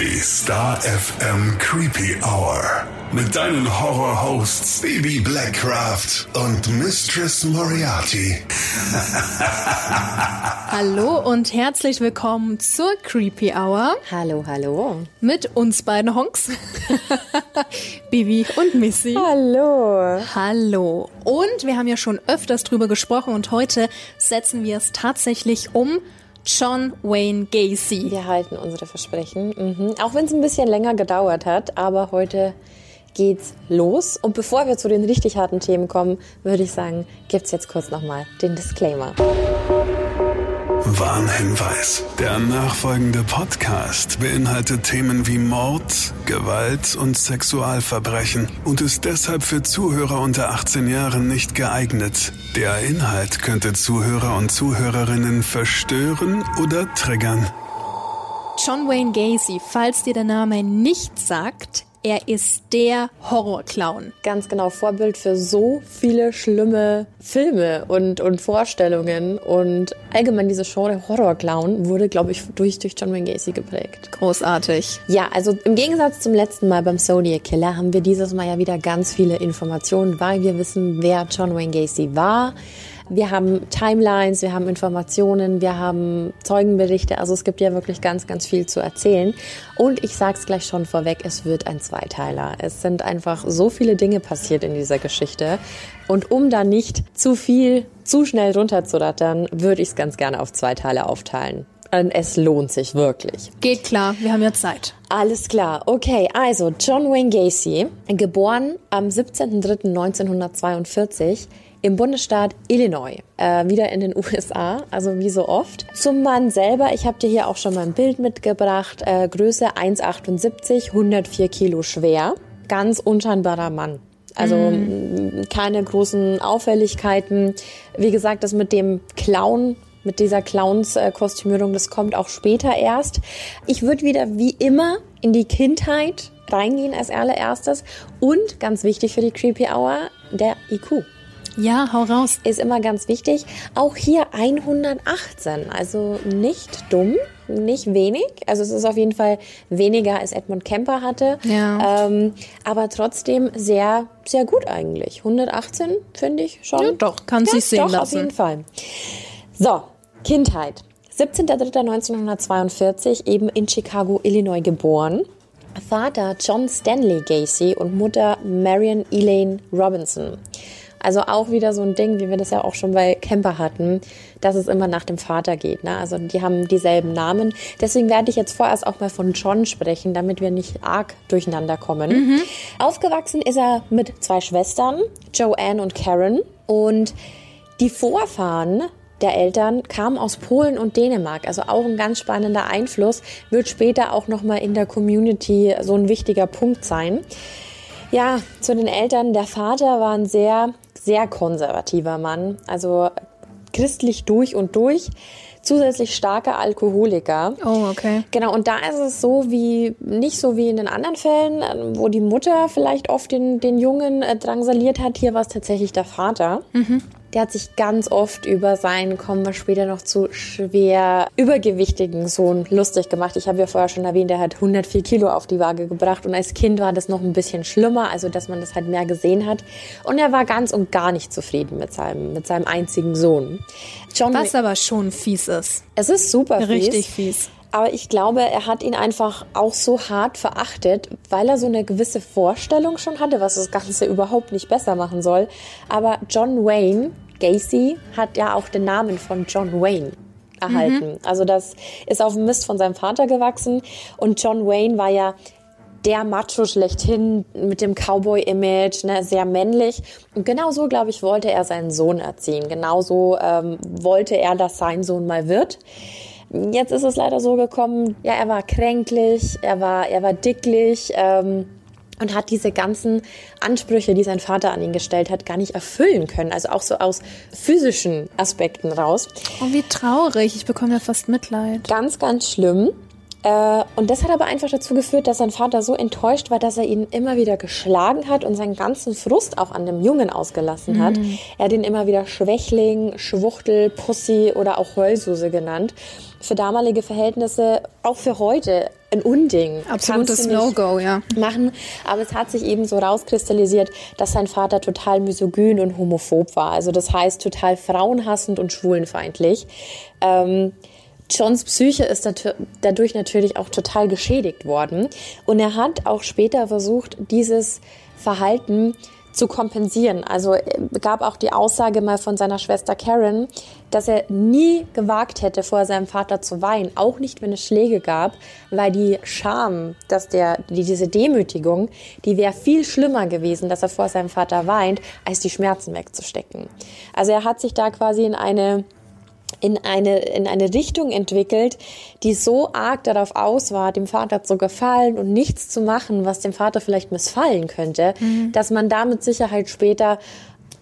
Die Star FM Creepy Hour. Mit deinen Horror-Hosts Baby Blackcraft und Mistress Moriarty. Hallo und herzlich willkommen zur Creepy Hour. Hallo, hallo. Mit uns beiden Honks. Bibi und Missy. Hallo. Hallo. Und wir haben ja schon öfters drüber gesprochen und heute setzen wir es tatsächlich um. John Wayne Gacy. Wir halten unsere Versprechen. Mhm. Auch wenn es ein bisschen länger gedauert hat, aber heute geht's los. Und bevor wir zu den richtig harten Themen kommen, würde ich sagen, gibt's jetzt kurz nochmal den Disclaimer. Warnhinweis. Der nachfolgende Podcast beinhaltet Themen wie Mord, Gewalt und Sexualverbrechen und ist deshalb für Zuhörer unter 18 Jahren nicht geeignet. Der Inhalt könnte Zuhörer und Zuhörerinnen verstören oder triggern. John Wayne Gacy, falls dir der Name nicht sagt, er ist der Horrorclown. Ganz genau, Vorbild für so viele schlimme Filme und, und Vorstellungen. Und allgemein diese Genre Horrorclown wurde, glaube ich, durch, durch John Wayne Gacy geprägt. Großartig. Ja, also im Gegensatz zum letzten Mal beim Zodiac Killer haben wir dieses Mal ja wieder ganz viele Informationen, weil wir wissen, wer John Wayne Gacy war. Wir haben Timelines, wir haben Informationen, wir haben Zeugenberichte. Also es gibt ja wirklich ganz, ganz viel zu erzählen. Und ich sage es gleich schon vorweg, es wird ein Zweiteiler. Es sind einfach so viele Dinge passiert in dieser Geschichte. Und um da nicht zu viel, zu schnell runterzurattern, würde ich es ganz gerne auf zwei Teile aufteilen. Es lohnt sich wirklich. Geht klar, wir haben ja Zeit. Alles klar. Okay, also John Wayne Gacy, geboren am 17.03.1942 im Bundesstaat Illinois, äh, wieder in den USA, also wie so oft. Zum Mann selber, ich habe dir hier auch schon mal ein Bild mitgebracht, äh, Größe 1,78, 104 Kilo schwer, ganz unscheinbarer Mann. Also mm. keine großen Auffälligkeiten. Wie gesagt, das mit dem Clown mit dieser Clowns-Kostümierung, das kommt auch später erst. Ich würde wieder wie immer in die Kindheit reingehen als allererstes und ganz wichtig für die Creepy Hour, der IQ. Ja, hau raus. Ist immer ganz wichtig. Auch hier 118, also nicht dumm, nicht wenig. Also es ist auf jeden Fall weniger als Edmund Kemper hatte. Ja. Ähm, aber trotzdem sehr, sehr gut eigentlich. 118 finde ich schon. Ja, doch, kann ja, sich sehen doch, lassen. auf jeden Fall. So, Kindheit. 17.03.1942 eben in Chicago, Illinois geboren. Vater John Stanley Gacy und Mutter Marion Elaine Robinson. Also auch wieder so ein Ding, wie wir das ja auch schon bei Camper hatten, dass es immer nach dem Vater geht. Ne? Also die haben dieselben Namen. Deswegen werde ich jetzt vorerst auch mal von John sprechen, damit wir nicht arg durcheinander kommen. Mhm. Aufgewachsen ist er mit zwei Schwestern, Joanne und Karen. Und die Vorfahren der Eltern kamen aus Polen und Dänemark, also auch ein ganz spannender Einfluss, wird später auch nochmal in der Community so ein wichtiger Punkt sein. Ja, zu den Eltern. Der Vater war ein sehr sehr konservativer Mann, also christlich durch und durch, zusätzlich starker Alkoholiker. Oh, okay. Genau, und da ist es so wie, nicht so wie in den anderen Fällen, wo die Mutter vielleicht oft den, den Jungen äh, drangsaliert hat, hier war es tatsächlich der Vater. Mhm. Der hat sich ganz oft über seinen, kommen wir später noch zu, schwer übergewichtigen Sohn lustig gemacht. Ich habe ja vorher schon erwähnt, er hat 104 Kilo auf die Waage gebracht und als Kind war das noch ein bisschen schlimmer, also dass man das halt mehr gesehen hat. Und er war ganz und gar nicht zufrieden mit seinem, mit seinem einzigen Sohn. John Was aber schon fies ist. Es ist super fies. Richtig fies. Aber ich glaube, er hat ihn einfach auch so hart verachtet, weil er so eine gewisse Vorstellung schon hatte, was das Ganze überhaupt nicht besser machen soll. Aber John Wayne Gacy hat ja auch den Namen von John Wayne erhalten. Mhm. Also das ist auf dem Mist von seinem Vater gewachsen. Und John Wayne war ja der Macho schlechthin mit dem Cowboy-Image, ne, sehr männlich. Und genau so, glaube ich, wollte er seinen Sohn erziehen. Genauso ähm, wollte er, dass sein Sohn mal wird. Jetzt ist es leider so gekommen, ja, er war kränklich, er war, er war dicklich, ähm, und hat diese ganzen Ansprüche, die sein Vater an ihn gestellt hat, gar nicht erfüllen können. Also auch so aus physischen Aspekten raus. Oh, wie traurig. Ich bekomme ja fast Mitleid. Ganz, ganz schlimm. Äh, und das hat aber einfach dazu geführt, dass sein Vater so enttäuscht war, dass er ihn immer wieder geschlagen hat und seinen ganzen Frust auch an dem Jungen ausgelassen hat. Mhm. Er hat ihn immer wieder Schwächling, Schwuchtel, Pussy oder auch Heulsuse genannt. Für damalige Verhältnisse, auch für heute, ein Unding. Absolutes No-Go, ja. Machen. Aber es hat sich eben so rauskristallisiert, dass sein Vater total misogyn und homophob war. Also das heißt total frauenhassend und schwulenfeindlich. Ähm, Johns Psyche ist dadurch natürlich auch total geschädigt worden. Und er hat auch später versucht, dieses Verhalten zu kompensieren. Also äh, gab auch die Aussage mal von seiner Schwester Karen, dass er nie gewagt hätte, vor seinem Vater zu weinen, auch nicht, wenn es Schläge gab, weil die Scham, dass der, die, diese Demütigung, die wäre viel schlimmer gewesen, dass er vor seinem Vater weint, als die Schmerzen wegzustecken. Also er hat sich da quasi in eine in eine, in eine Richtung entwickelt, die so arg darauf aus war, dem Vater zu gefallen und nichts zu machen, was dem Vater vielleicht missfallen könnte, mhm. dass man da mit Sicherheit später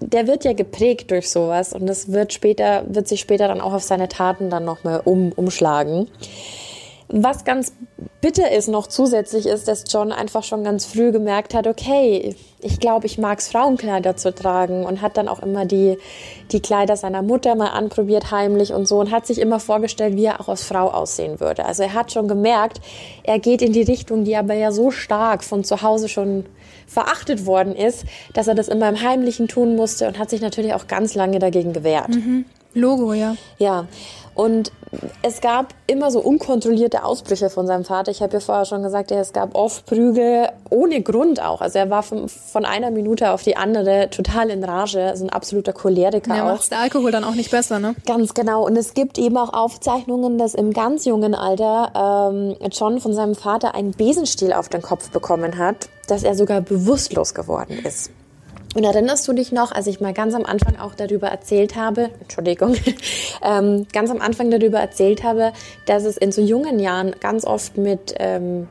der wird ja geprägt durch sowas und das wird später, wird sich später dann auch auf seine Taten dann nochmal um, umschlagen. Was ganz bitter ist noch zusätzlich ist, dass John einfach schon ganz früh gemerkt hat, okay, ich glaube, ich mag es Frauenkleider zu tragen und hat dann auch immer die, die Kleider seiner Mutter mal anprobiert heimlich und so und hat sich immer vorgestellt, wie er auch als Frau aussehen würde. Also er hat schon gemerkt, er geht in die Richtung, die aber ja so stark von zu Hause schon verachtet worden ist, dass er das immer im Heimlichen tun musste und hat sich natürlich auch ganz lange dagegen gewehrt. Mhm. Logo, ja. Ja. Und es gab immer so unkontrollierte Ausbrüche von seinem Vater. Ich habe ja vorher schon gesagt, es gab oft Prügel ohne Grund auch. Also er war von, von einer Minute auf die andere total in Rage, also ein absoluter Choleriker. Ja, macht der Alkohol dann auch nicht besser, ne? Ganz genau. Und es gibt eben auch Aufzeichnungen, dass im ganz jungen Alter ähm, John von seinem Vater einen Besenstiel auf den Kopf bekommen hat, dass er sogar bewusstlos geworden ist. Und erinnerst du dich noch, als ich mal ganz am Anfang auch darüber erzählt habe, Entschuldigung, ähm, ganz am Anfang darüber erzählt habe, dass es in so jungen Jahren ganz oft mit ähm,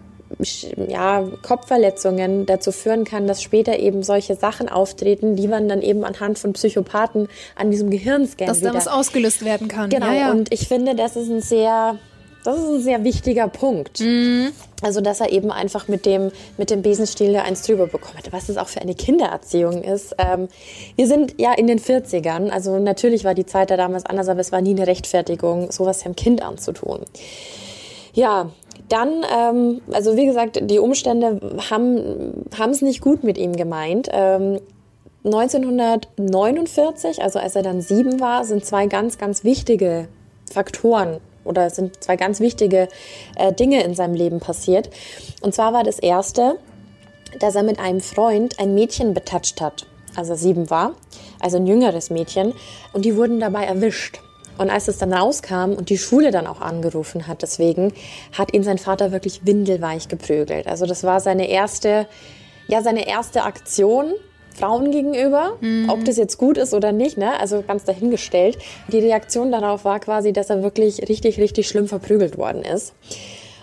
ja, Kopfverletzungen dazu führen kann, dass später eben solche Sachen auftreten, die man dann eben anhand von Psychopathen an diesem Gehirnscan Dass da was ausgelöst werden kann. Genau, ja, ja. und ich finde, das ist ein sehr das ist ein sehr wichtiger Punkt. Mhm. Also, dass er eben einfach mit dem, mit dem Besenstiel eins drüber bekommen hat. Was das auch für eine Kindererziehung ist. Ähm, wir sind ja in den 40ern. Also, natürlich war die Zeit da damals anders, aber es war nie eine Rechtfertigung, sowas dem Kind anzutun. Ja, dann, ähm, also wie gesagt, die Umstände haben es nicht gut mit ihm gemeint. Ähm, 1949, also als er dann sieben war, sind zwei ganz, ganz wichtige Faktoren oder es sind zwei ganz wichtige äh, Dinge in seinem Leben passiert. Und zwar war das erste, dass er mit einem Freund ein Mädchen betatscht hat, als er sieben war, also ein jüngeres Mädchen, und die wurden dabei erwischt. Und als es dann rauskam und die Schule dann auch angerufen hat, deswegen hat ihn sein Vater wirklich windelweich geprügelt. Also das war seine erste, ja, seine erste Aktion, Frauen gegenüber, mhm. ob das jetzt gut ist oder nicht, ne? also ganz dahingestellt. Die Reaktion darauf war quasi, dass er wirklich richtig, richtig schlimm verprügelt worden ist.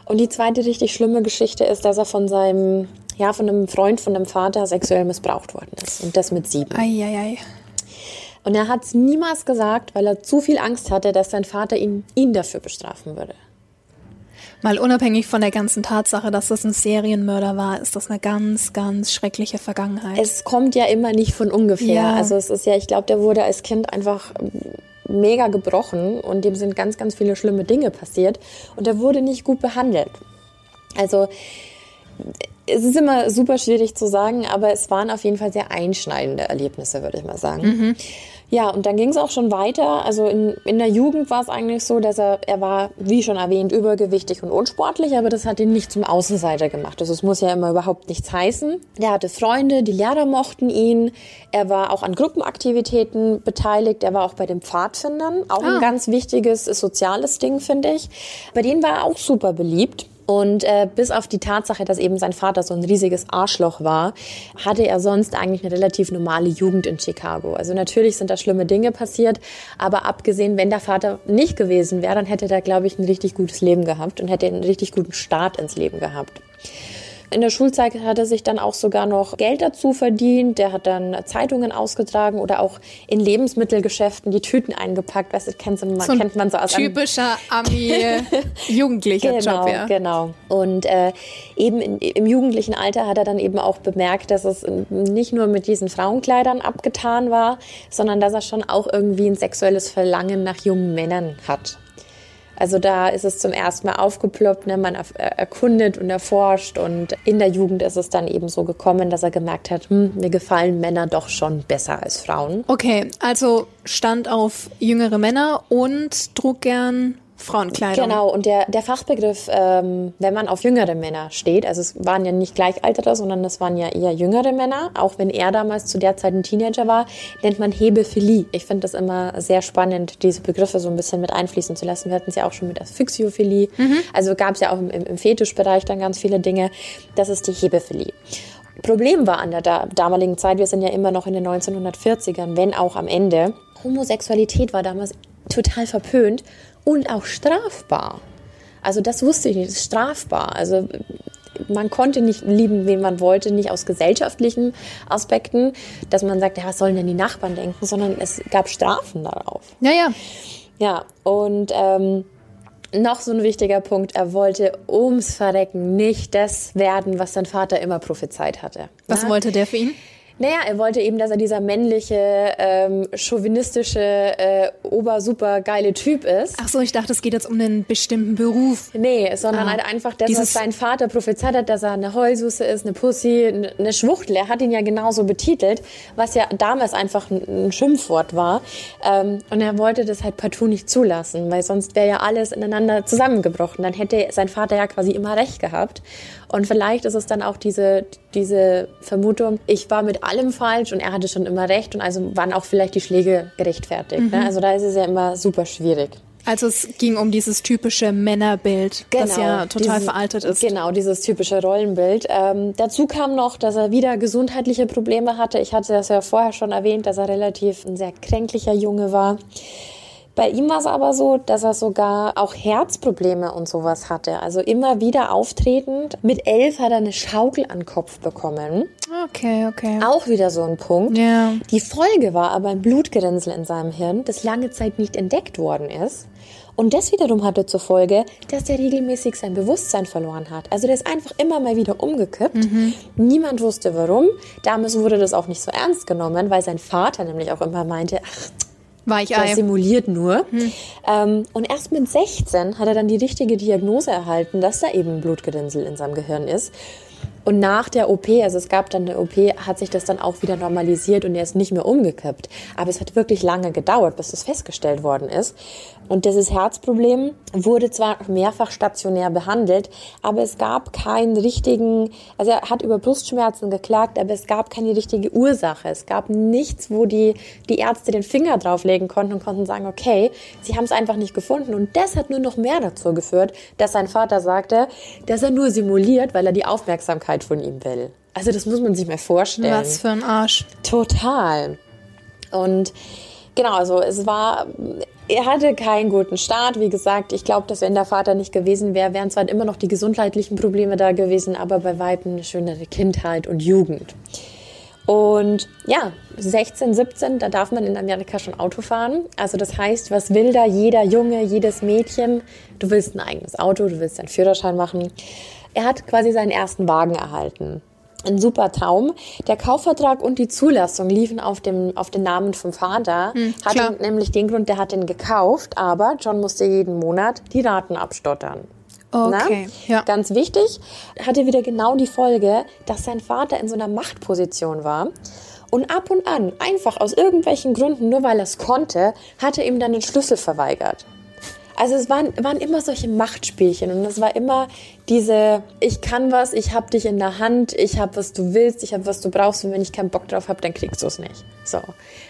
Und die zweite richtig schlimme Geschichte ist, dass er von seinem, ja, von einem Freund von dem Vater sexuell missbraucht worden ist. Und das mit sieben. Ei, ei, ei. Und er hat es niemals gesagt, weil er zu viel Angst hatte, dass sein Vater ihn, ihn dafür bestrafen würde. Mal unabhängig von der ganzen Tatsache, dass das ein Serienmörder war, ist das eine ganz, ganz schreckliche Vergangenheit. Es kommt ja immer nicht von ungefähr. Ja. Also es ist ja, ich glaube, der wurde als Kind einfach mega gebrochen und dem sind ganz, ganz viele schlimme Dinge passiert und er wurde nicht gut behandelt. Also es ist immer super schwierig zu sagen, aber es waren auf jeden Fall sehr einschneidende Erlebnisse, würde ich mal sagen. Mhm. Ja, und dann ging es auch schon weiter. Also in, in der Jugend war es eigentlich so, dass er, er war, wie schon erwähnt, übergewichtig und unsportlich, aber das hat ihn nicht zum Außenseiter gemacht. Also es muss ja immer überhaupt nichts heißen. Er hatte Freunde, die Lehrer mochten ihn. Er war auch an Gruppenaktivitäten beteiligt. Er war auch bei den Pfadfindern. Auch ah. ein ganz wichtiges soziales Ding, finde ich. Bei denen war er auch super beliebt. Und äh, bis auf die Tatsache, dass eben sein Vater so ein riesiges Arschloch war, hatte er sonst eigentlich eine relativ normale Jugend in Chicago. Also natürlich sind da schlimme Dinge passiert, aber abgesehen, wenn der Vater nicht gewesen wäre, dann hätte er, glaube ich, ein richtig gutes Leben gehabt und hätte einen richtig guten Start ins Leben gehabt. In der Schulzeit hat er sich dann auch sogar noch Geld dazu verdient. Der hat dann Zeitungen ausgetragen oder auch in Lebensmittelgeschäften die Tüten eingepackt. Weißt du, kennt, man, so kennt man so aus typischer Ami-Jugendlicher genau, Job, ja. Genau. Und äh, eben in, im jugendlichen Alter hat er dann eben auch bemerkt, dass es nicht nur mit diesen Frauenkleidern abgetan war, sondern dass er schon auch irgendwie ein sexuelles Verlangen nach jungen Männern hat. Also da ist es zum ersten Mal aufgeploppt, ne? man erkundet und erforscht und in der Jugend ist es dann eben so gekommen, dass er gemerkt hat, hm, mir gefallen Männer doch schon besser als Frauen. Okay, also stand auf jüngere Männer und trug gern Frauenkleidung. Genau, und der, der Fachbegriff, ähm, wenn man auf jüngere Männer steht, also es waren ja nicht Gleichaltere, sondern es waren ja eher jüngere Männer, auch wenn er damals zu der Zeit ein Teenager war, nennt man Hebephilie. Ich finde das immer sehr spannend, diese Begriffe so ein bisschen mit einfließen zu lassen. Wir hatten es ja auch schon mit Asphyxiophilie. Mhm. Also gab es ja auch im, im Fetischbereich dann ganz viele Dinge. Das ist die Hebephilie. Problem war an der damaligen Zeit, wir sind ja immer noch in den 1940ern, wenn auch am Ende, Homosexualität war damals total verpönt und auch strafbar. Also das wusste ich nicht, das ist strafbar. Also man konnte nicht lieben, wen man wollte, nicht aus gesellschaftlichen Aspekten, dass man sagt, ja, was sollen denn die Nachbarn denken, sondern es gab Strafen darauf. Ja, ja. Ja, und ähm, noch so ein wichtiger Punkt, er wollte ums Verrecken nicht das werden, was sein Vater immer prophezeit hatte. Was ja? wollte der für ihn? Naja, er wollte eben, dass er dieser männliche, ähm, chauvinistische, äh, obersuper geile Typ ist. Ach so, ich dachte, es geht jetzt um einen bestimmten Beruf. Nee, sondern ah, halt einfach das, was sein Vater prophezeit hat, dass er eine Heulsuse ist, eine Pussy, eine Schwuchtel. Er hat ihn ja genauso betitelt, was ja damals einfach ein, ein Schimpfwort war. Ähm, und er wollte das halt partout nicht zulassen, weil sonst wäre ja alles ineinander zusammengebrochen. Dann hätte sein Vater ja quasi immer recht gehabt. Und vielleicht ist es dann auch diese, diese Vermutung, ich war mit allem falsch und er hatte schon immer recht und also waren auch vielleicht die Schläge gerechtfertigt. Ne? Mhm. Ne? Also da ist es ja immer super schwierig. Also es ging um dieses typische Männerbild, genau, das ja total dieses, veraltet ist. Genau, dieses typische Rollenbild. Ähm, dazu kam noch, dass er wieder gesundheitliche Probleme hatte. Ich hatte das ja vorher schon erwähnt, dass er relativ ein sehr kränklicher Junge war. Bei ihm war es aber so, dass er sogar auch Herzprobleme und sowas hatte. Also immer wieder auftretend. Mit elf hat er eine Schaukel an den Kopf bekommen. Okay, okay. Auch wieder so ein Punkt. Ja. Die Folge war aber ein Blutgerinnsel in seinem Hirn, das lange Zeit nicht entdeckt worden ist. Und das wiederum hatte zur Folge, dass er regelmäßig sein Bewusstsein verloren hat. Also der ist einfach immer mal wieder umgekippt. Mhm. Niemand wusste warum. Damals wurde das auch nicht so ernst genommen, weil sein Vater nämlich auch immer meinte, ach, Weichei. Das simuliert nur. Hm. Ähm, und erst mit 16 hat er dann die richtige Diagnose erhalten, dass da eben Blutgerinnsel in seinem Gehirn ist. Und nach der OP, also es gab dann eine OP, hat sich das dann auch wieder normalisiert und er ist nicht mehr umgekippt. Aber es hat wirklich lange gedauert, bis das festgestellt worden ist. Und dieses Herzproblem wurde zwar mehrfach stationär behandelt, aber es gab keinen richtigen, also er hat über Brustschmerzen geklagt, aber es gab keine richtige Ursache. Es gab nichts, wo die, die Ärzte den Finger drauflegen konnten und konnten sagen, okay, sie haben es einfach nicht gefunden. Und das hat nur noch mehr dazu geführt, dass sein Vater sagte, dass er nur simuliert, weil er die Aufmerksamkeit von ihm will. Also das muss man sich mal vorstellen. Was für ein Arsch. Total. Und genau, also es war, er hatte keinen guten Start. Wie gesagt, ich glaube, dass wenn der Vater nicht gewesen wäre, wären zwar immer noch die gesundheitlichen Probleme da gewesen, aber bei weitem eine schönere Kindheit und Jugend. Und ja, 16, 17, da darf man in Amerika schon Auto fahren. Also das heißt, was will da jeder Junge, jedes Mädchen? Du willst ein eigenes Auto, du willst deinen Führerschein machen. Er hat quasi seinen ersten Wagen erhalten ein super Traum. Der Kaufvertrag und die Zulassung liefen auf dem auf den Namen vom Vater. Hm, hatte nämlich den Grund, der hat den gekauft, aber John musste jeden Monat die Raten abstottern. Okay, Na? ja. Ganz wichtig, hatte wieder genau die Folge, dass sein Vater in so einer Machtposition war. Und ab und an, einfach aus irgendwelchen Gründen, nur weil er es konnte, hatte ihm dann den Schlüssel verweigert. Also es waren, waren immer solche Machtspielchen und es war immer diese, ich kann was, ich hab dich in der Hand, ich hab was du willst, ich hab was du brauchst und wenn ich keinen Bock drauf hab, dann kriegst du es nicht. So.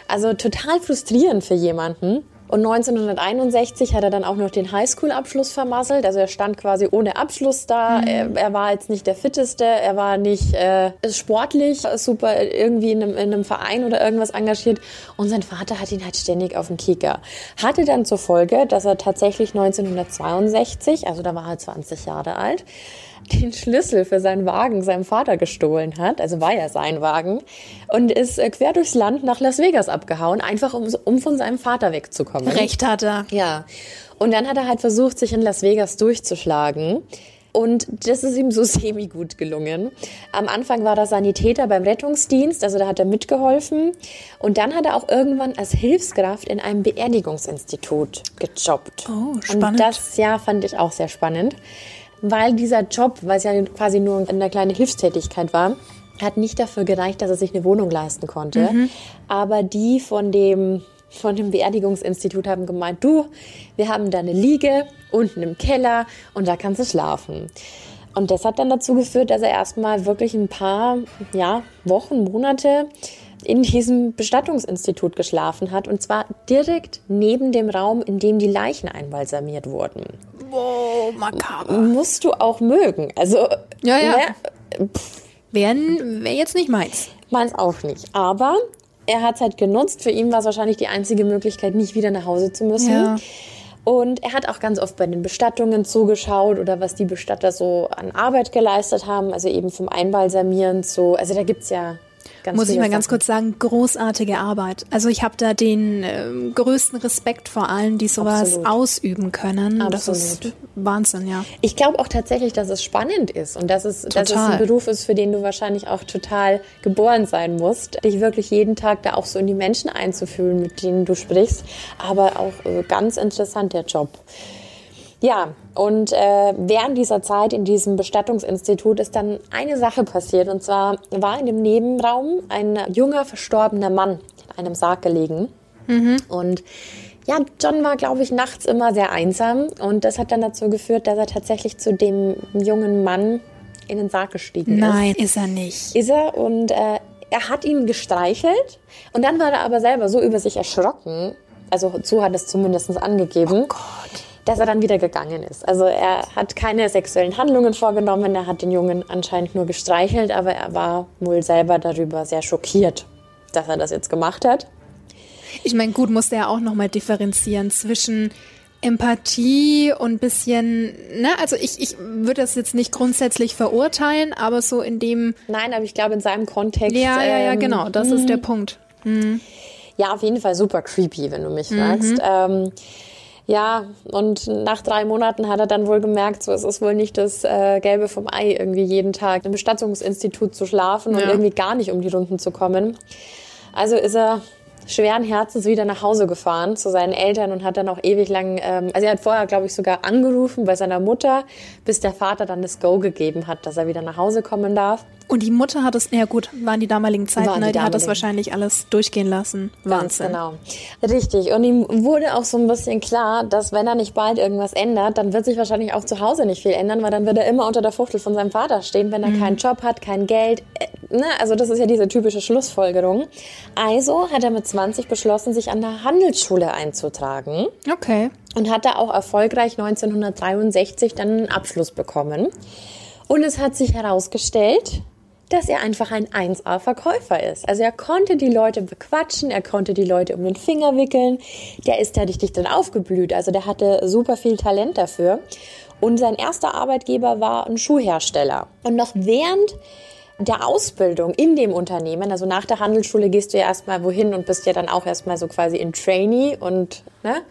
Also total frustrierend für jemanden. Und 1961 hat er dann auch noch den Highschool-Abschluss vermasselt. Also er stand quasi ohne Abschluss da. Mhm. Er, er, war jetzt nicht der Fitteste. Er war nicht äh, sportlich super irgendwie in einem, in einem Verein oder irgendwas engagiert. Und sein Vater hat ihn halt ständig auf den Kicker. Hatte dann zur Folge, dass er tatsächlich 1962, also da war er 20 Jahre alt, den Schlüssel für seinen Wagen seinem Vater gestohlen hat, also war ja sein Wagen, und ist äh, quer durchs Land nach Las Vegas abgehauen, einfach um, um von seinem Vater wegzukommen. Recht hat er. Ja. Und dann hat er halt versucht, sich in Las Vegas durchzuschlagen. Und das ist ihm so semi-gut gelungen. Am Anfang war er Sanitäter beim Rettungsdienst, also da hat er mitgeholfen. Und dann hat er auch irgendwann als Hilfskraft in einem Beerdigungsinstitut gejobbt. Oh, spannend. Und das, ja, fand ich auch sehr spannend. Weil dieser Job, weil es ja quasi nur eine kleine Hilfstätigkeit war, hat nicht dafür gereicht, dass er sich eine Wohnung leisten konnte. Aber die von dem, von dem Beerdigungsinstitut haben gemeint, du, wir haben da eine Liege unten im Keller und da kannst du schlafen. Und das hat dann dazu geführt, dass er erstmal wirklich ein paar ja, Wochen, Monate in diesem Bestattungsinstitut geschlafen hat. Und zwar direkt neben dem Raum, in dem die Leichen einbalsamiert wurden. Wow, makaber. Musst du auch mögen. Also, Ja, ja. ne, Wäre wär jetzt nicht meins. Meins auch nicht. Aber er hat es halt genutzt. Für ihn war es wahrscheinlich die einzige Möglichkeit, nicht wieder nach Hause zu müssen. Ja. Und er hat auch ganz oft bei den Bestattungen zugeschaut oder was die Bestatter so an Arbeit geleistet haben. Also eben vom Einbalsamieren zu. Also da gibt's ja ganz Muss ich mal ganz Sachen. kurz sagen, großartige Arbeit. Also ich habe da den ähm, größten Respekt vor allen, die sowas Absolut. ausüben können. Das ist Absolut. Wahnsinn, ja. Ich glaube auch tatsächlich, dass es spannend ist und dass es, dass es ein Beruf ist, für den du wahrscheinlich auch total geboren sein musst. Dich wirklich jeden Tag da auch so in die Menschen einzufühlen, mit denen du sprichst. Aber auch äh, ganz interessant der Job. Ja, und äh, während dieser Zeit in diesem Bestattungsinstitut ist dann eine Sache passiert. Und zwar war in dem Nebenraum ein junger, verstorbener Mann in einem Sarg gelegen. Und ja, John war, glaube ich, nachts immer sehr einsam. Und das hat dann dazu geführt, dass er tatsächlich zu dem jungen Mann in den Sarg gestiegen ist. Nein, ist er nicht. Ist er und äh, er hat ihn gestreichelt. Und dann war er aber selber so über sich erschrocken, also so hat es zumindest angegeben, dass er dann wieder gegangen ist. Also er hat keine sexuellen Handlungen vorgenommen, er hat den Jungen anscheinend nur gestreichelt, aber er war wohl selber darüber sehr schockiert, dass er das jetzt gemacht hat. Ich meine, gut, musste er auch nochmal differenzieren zwischen Empathie und bisschen, ne, also ich, ich würde das jetzt nicht grundsätzlich verurteilen, aber so in dem, Nein, aber ich glaube in seinem Kontext. ja, ja, ja, ähm, genau, das ist der Punkt. Ja, auf jeden Fall super creepy, wenn du mich fragst. Ähm, ja, und nach drei Monaten hat er dann wohl gemerkt, so es ist wohl nicht das äh, Gelbe vom Ei, irgendwie jeden Tag im Bestattungsinstitut zu schlafen und Ja. irgendwie gar nicht um die Runden zu kommen. Also ist er schweren Herzens wieder nach Hause gefahren zu seinen Eltern und hat dann auch ewig lang, ähm, also er hat vorher, glaube ich, sogar angerufen bei seiner Mutter, bis der Vater dann das Go gegeben hat, dass er wieder nach Hause kommen darf. Und die Mutter hat es, ja gut, waren die damaligen Zeiten, Waren ne, die die hat das damaligen. wahrscheinlich alles durchgehen lassen. Ganz Wahnsinn. genau. Richtig. Und ihm wurde auch so ein bisschen klar, dass wenn er nicht bald irgendwas ändert, dann wird sich wahrscheinlich auch zu Hause nicht viel ändern, weil dann wird er immer unter der Fuchtel von seinem Vater stehen, wenn er keinen Job hat, kein Geld. Äh, ne? Also das ist ja diese typische Schlussfolgerung. Also hat er mit 20 beschlossen, sich an der Handelsschule einzutragen Okay. und hat da auch erfolgreich 1963 dann einen Abschluss bekommen. Und es hat sich herausgestellt, dass er einfach ein 1A-Verkäufer ist. Also er konnte die Leute bequatschen, er konnte die Leute um den Finger wickeln. Der ist da richtig drin aufgeblüht. Also der hatte super viel Talent dafür. Und sein erster Arbeitgeber war ein Schuhhersteller. Und noch während der Ausbildung in dem Unternehmen, also nach der Handelsschule gehst du ja erstmal wohin und bist ja dann auch erstmal so quasi in Trainee und, ne?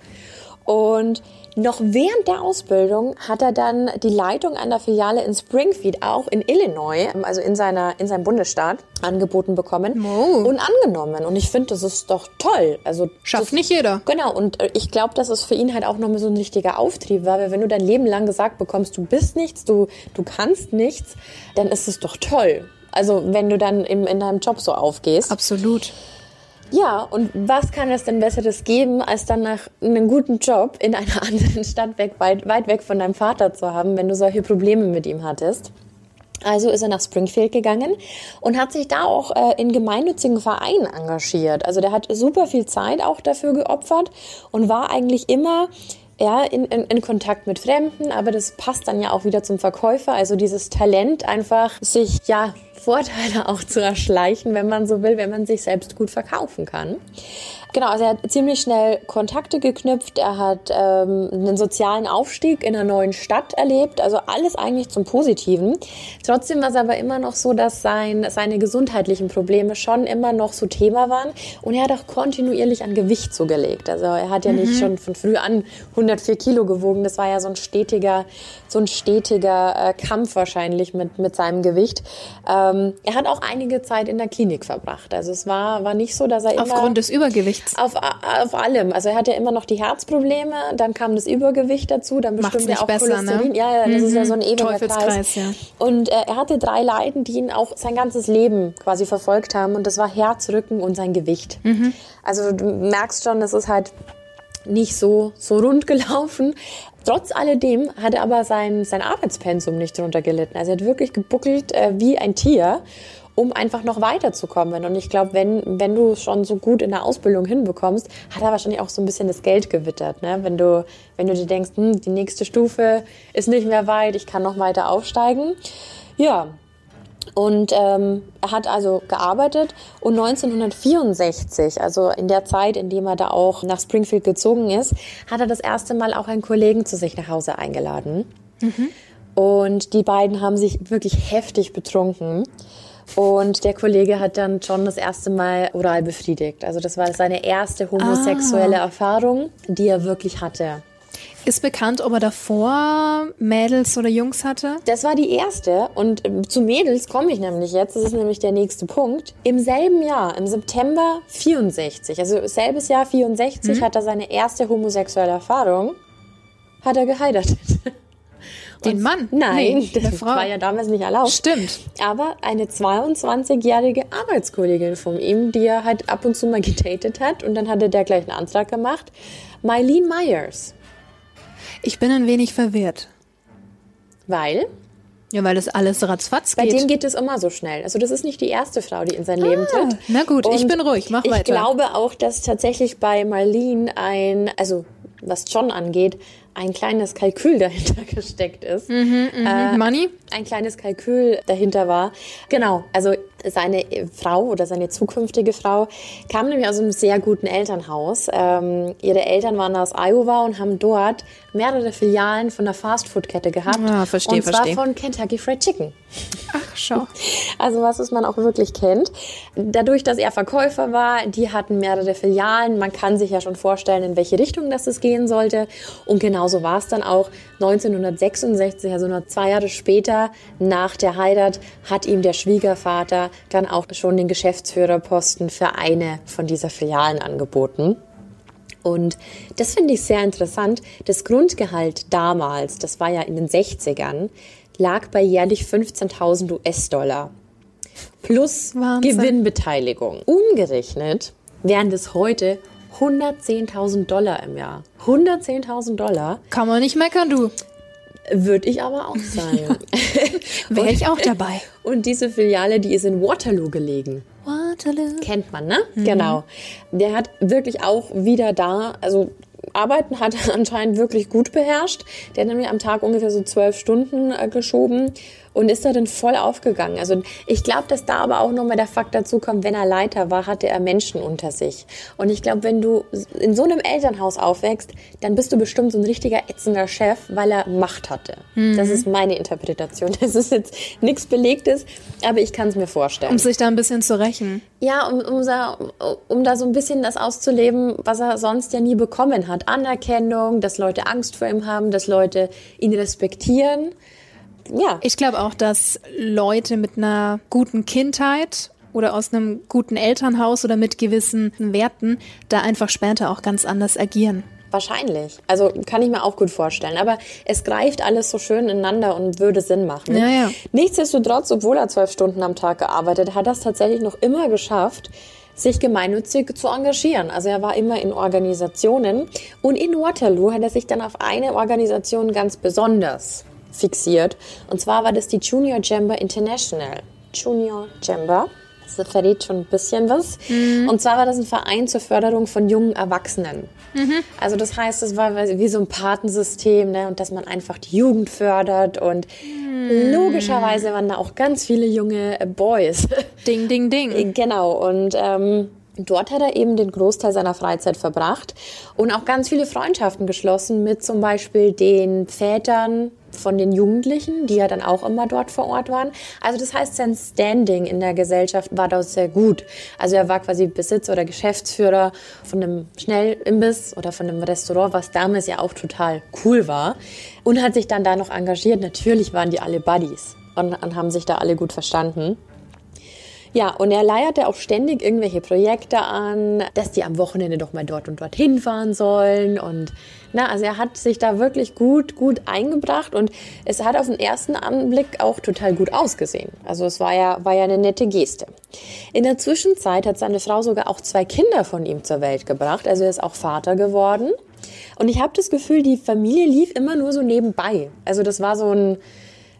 Und noch während der Ausbildung hat er dann die Leitung einer Filiale in Springfield, auch in Illinois, also in, seiner, in seinem Bundesstaat, angeboten bekommen Oh. und angenommen. Und ich finde, das ist doch toll. Also Schafft das, nicht jeder. Genau, und äh, ich glaube, dass es für ihn halt auch nochmal so ein richtiger Auftrieb war, weil wenn du dein Leben lang gesagt bekommst, du bist nichts, du, du kannst nichts, dann ist es doch toll. Also wenn du dann in, in deinem Job so aufgehst. Absolut. Ja, und was kann es denn Besseres geben, als dann nach einem guten Job in einer anderen Stadt weg, weit, weit weg von deinem Vater zu haben, wenn du solche Probleme mit ihm hattest? Also ist er nach Springfield gegangen und hat sich da auch äh, in gemeinnützigen Vereinen engagiert. Also der hat super viel Zeit auch dafür geopfert und war eigentlich immer ja, in, in, in Kontakt mit Fremden, aber das passt dann ja auch wieder zum Verkäufer. Also dieses Talent einfach, sich ja Vorteile auch zu erschleichen, wenn man so will, wenn man sich selbst gut verkaufen kann. Genau, also er hat ziemlich schnell Kontakte geknüpft, er hat ähm, einen sozialen Aufstieg in einer neuen Stadt erlebt, also alles eigentlich zum Positiven. Trotzdem war es aber immer noch so, dass sein, seine gesundheitlichen Probleme schon immer noch so Thema waren und er hat auch kontinuierlich an Gewicht zugelegt. Also er hat ja mhm. nicht schon von früh an 104 Kilo gewogen, das war ja so ein stetiger, so ein stetiger äh, Kampf wahrscheinlich mit, mit seinem Gewicht. Ähm, er hat auch einige Zeit in der Klinik verbracht, also es war, war nicht so, dass er immer... Aufgrund des Übergewichts. Auf, auf allem. Also er hat ja immer noch die Herzprobleme, dann kam das Übergewicht dazu, dann bestimmt er auch besser, Cholesterin. Ne? Ja, ja, das mhm. ist ja so ein ewiger Kreis. Ja. Und äh, er hatte drei Leiden, die ihn auch sein ganzes Leben quasi verfolgt haben. Und das war Herz, Rücken und sein Gewicht. Mhm. Also du merkst schon, das ist halt nicht so, so rund gelaufen. Trotz alledem hat er aber sein, sein Arbeitspensum nicht drunter gelitten. Also er hat wirklich gebuckelt äh, wie ein Tier um einfach noch weiterzukommen. Und ich glaube, wenn, wenn du schon so gut in der Ausbildung hinbekommst, hat er wahrscheinlich auch so ein bisschen das Geld gewittert. Ne? Wenn, du, wenn du dir denkst, hm, die nächste Stufe ist nicht mehr weit, ich kann noch weiter aufsteigen. Ja, und ähm, er hat also gearbeitet und 1964, also in der Zeit, in dem er da auch nach Springfield gezogen ist, hat er das erste Mal auch einen Kollegen zu sich nach Hause eingeladen. Mhm. Und die beiden haben sich wirklich heftig betrunken. Und der Kollege hat dann John das erste Mal oral befriedigt. Also das war seine erste homosexuelle ah. Erfahrung, die er wirklich hatte. Ist bekannt, ob er davor Mädels oder Jungs hatte? Das war die erste. Und ähm, zu Mädels komme ich nämlich jetzt. Das ist nämlich der nächste Punkt. Im selben Jahr, im September 64, also selbes Jahr 64, mhm. hat er seine erste homosexuelle Erfahrung, hat er geheiratet. Den Mann? Nein, nee, das Frau. war ja damals nicht erlaubt. Stimmt. Aber eine 22-jährige Arbeitskollegin von ihm, die er halt ab und zu mal gedatet hat und dann hatte der gleich einen Antrag gemacht. Mylene Myers. Ich bin ein wenig verwirrt. Weil? Ja, weil das alles ratzfatz geht. Bei dem geht es immer so schnell. Also das ist nicht die erste Frau, die in sein ah, Leben tritt. Na gut, und ich bin ruhig, mach weiter. Ich glaube auch, dass tatsächlich bei Marlene ein, also was John angeht, ein kleines Kalkül dahinter gesteckt ist. Mhm, mh. äh, Money? Ein kleines Kalkül dahinter war. Genau, also seine Frau oder seine zukünftige Frau kam nämlich aus einem sehr guten Elternhaus. Ähm, ihre Eltern waren aus Iowa und haben dort mehrere Filialen von der Fastfood-Kette gehabt. Ah, verstehe, und zwar verstehe. von Kentucky Fried Chicken. Ach, schau. Also was, was man auch wirklich kennt. Dadurch, dass er Verkäufer war, die hatten mehrere Filialen. Man kann sich ja schon vorstellen, in welche Richtung das es gehen sollte. Und genauso war es dann auch 1966, also nur zwei Jahre später, nach der Heirat, hat ihm der Schwiegervater dann auch schon den Geschäftsführerposten für eine von dieser Filialen angeboten. Und das finde ich sehr interessant. Das Grundgehalt damals, das war ja in den 60ern, lag bei jährlich 15.000 US-Dollar. Plus Wahnsinn. Gewinnbeteiligung. Umgerechnet wären das heute 110.000 Dollar im Jahr. 110.000 Dollar. Kann man nicht meckern, du. Würde ich aber auch sagen. Wäre ich auch dabei. Und diese Filiale, die ist in Waterloo gelegen. Waterloo. Kennt man, ne? Mhm. Genau. Der hat wirklich auch wieder da, also Arbeiten hat er anscheinend wirklich gut beherrscht. Der hat nämlich am Tag ungefähr so zwölf Stunden äh, geschoben und ist da dann voll aufgegangen. Also ich glaube, dass da aber auch nochmal der Fakt dazu kommt, wenn er Leiter war, hatte er Menschen unter sich. Und ich glaube, wenn du in so einem Elternhaus aufwächst, dann bist du bestimmt so ein richtiger ätzender Chef, weil er Macht hatte. Mhm. Das ist meine Interpretation. Das ist jetzt nichts Belegtes, aber ich kann es mir vorstellen. Um sich da ein bisschen zu rächen. Ja, um, um, um da so ein bisschen das auszuleben, was er sonst ja nie bekommen hat. Anerkennung, dass Leute Angst vor ihm haben, dass Leute ihn respektieren ja. Ich glaube auch, dass Leute mit einer guten Kindheit oder aus einem guten Elternhaus oder mit gewissen Werten da einfach später auch ganz anders agieren. Wahrscheinlich. Also kann ich mir auch gut vorstellen. Aber es greift alles so schön ineinander und würde Sinn machen. Ja, ja. Nichtsdestotrotz, obwohl er zwölf Stunden am Tag gearbeitet hat, er es tatsächlich noch immer geschafft, sich gemeinnützig zu engagieren. Also er war immer in Organisationen und in Waterloo hat er sich dann auf eine Organisation ganz besonders fixiert. Und zwar war das die Junior Jamber International. Junior Jamber. Das verrät schon ein bisschen was. Mhm. Und zwar war das ein Verein zur Förderung von jungen Erwachsenen. Mhm. Also das heißt, es war wie so ein Patensystem, ne? und dass man einfach die Jugend fördert und mhm. Logischerweise waren da auch ganz viele junge Boys. Ding, ding, ding. Genau, und ähm, dort hat er eben den Großteil seiner Freizeit verbracht und auch ganz viele Freundschaften geschlossen mit zum Beispiel den Vätern von den Jugendlichen, die ja dann auch immer dort vor Ort waren. Also das heißt, sein Standing in der Gesellschaft war dort sehr gut. Also er war quasi Besitzer oder Geschäftsführer von einem Schnellimbiss oder von einem Restaurant, was damals ja auch total cool war. Und hat sich dann da noch engagiert. Natürlich waren die alle Buddies und, und haben sich da alle gut verstanden. Ja, und er leierte auch ständig irgendwelche Projekte an, dass die am Wochenende doch mal dort und dort hinfahren sollen. Und na, also er hat sich da wirklich gut, gut eingebracht und es hat auf den ersten Anblick auch total gut ausgesehen. Also es war ja, war ja eine nette Geste. In der Zwischenzeit hat seine Frau sogar auch zwei Kinder von ihm zur Welt gebracht. Also er ist auch Vater geworden. Und ich habe das Gefühl, die Familie lief immer nur so nebenbei. Also das war so ein,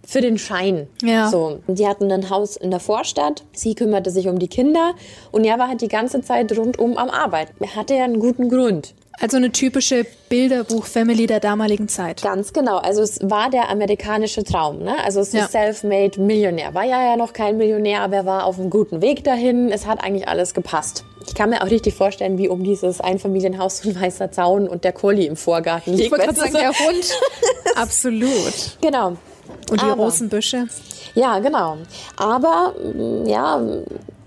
für den Schein. Ja. So. Die hatten ein Haus in der Vorstadt. Sie kümmerte sich um die Kinder und er war halt die ganze Zeit rundum am Arbeiten. Er hatte ja einen guten Grund. Also eine typische Bilderbuch-Family der damaligen Zeit. Ganz genau. Also es war der amerikanische Traum. Ne? Also es ist Ja. self-made Millionär. War ja ja noch kein Millionär, aber er war auf einem guten Weg dahin. Es hat eigentlich alles gepasst. Ich kann mir auch richtig vorstellen, wie um dieses Einfamilienhaus so ein weißer Zaun und der Koli im Vorgarten liegt. Ich wollte gerade sagen, der Hund. Absolut. so? Genau. Und die Aber- Rosenbüsche. Ja, genau. Aber mm, ja,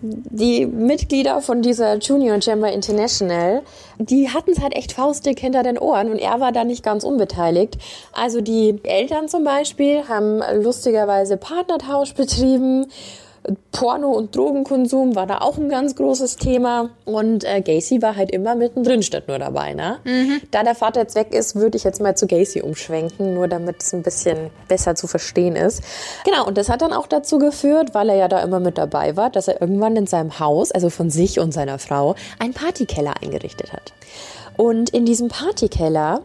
die Mitglieder von dieser Junior Chamber International, die hatten es halt echt faustdick hinter den Ohren und er war da nicht ganz unbeteiligt. Also die Eltern zum Beispiel haben lustigerweise Partnertausch betrieben. Porno- und Drogenkonsum war da auch ein ganz großes Thema. Und äh, Gacy war halt immer mittendrin statt nur dabei. Ne? Da der Vater jetzt weg ist, würde ich jetzt mal zu Gacy umschwenken, nur damit es ein bisschen besser zu verstehen ist. Genau, und das hat dann auch dazu geführt, weil er ja da immer mit dabei war, dass er irgendwann in seinem Haus, also von sich und seiner Frau, einen Partykeller eingerichtet hat. Und in diesem Partykeller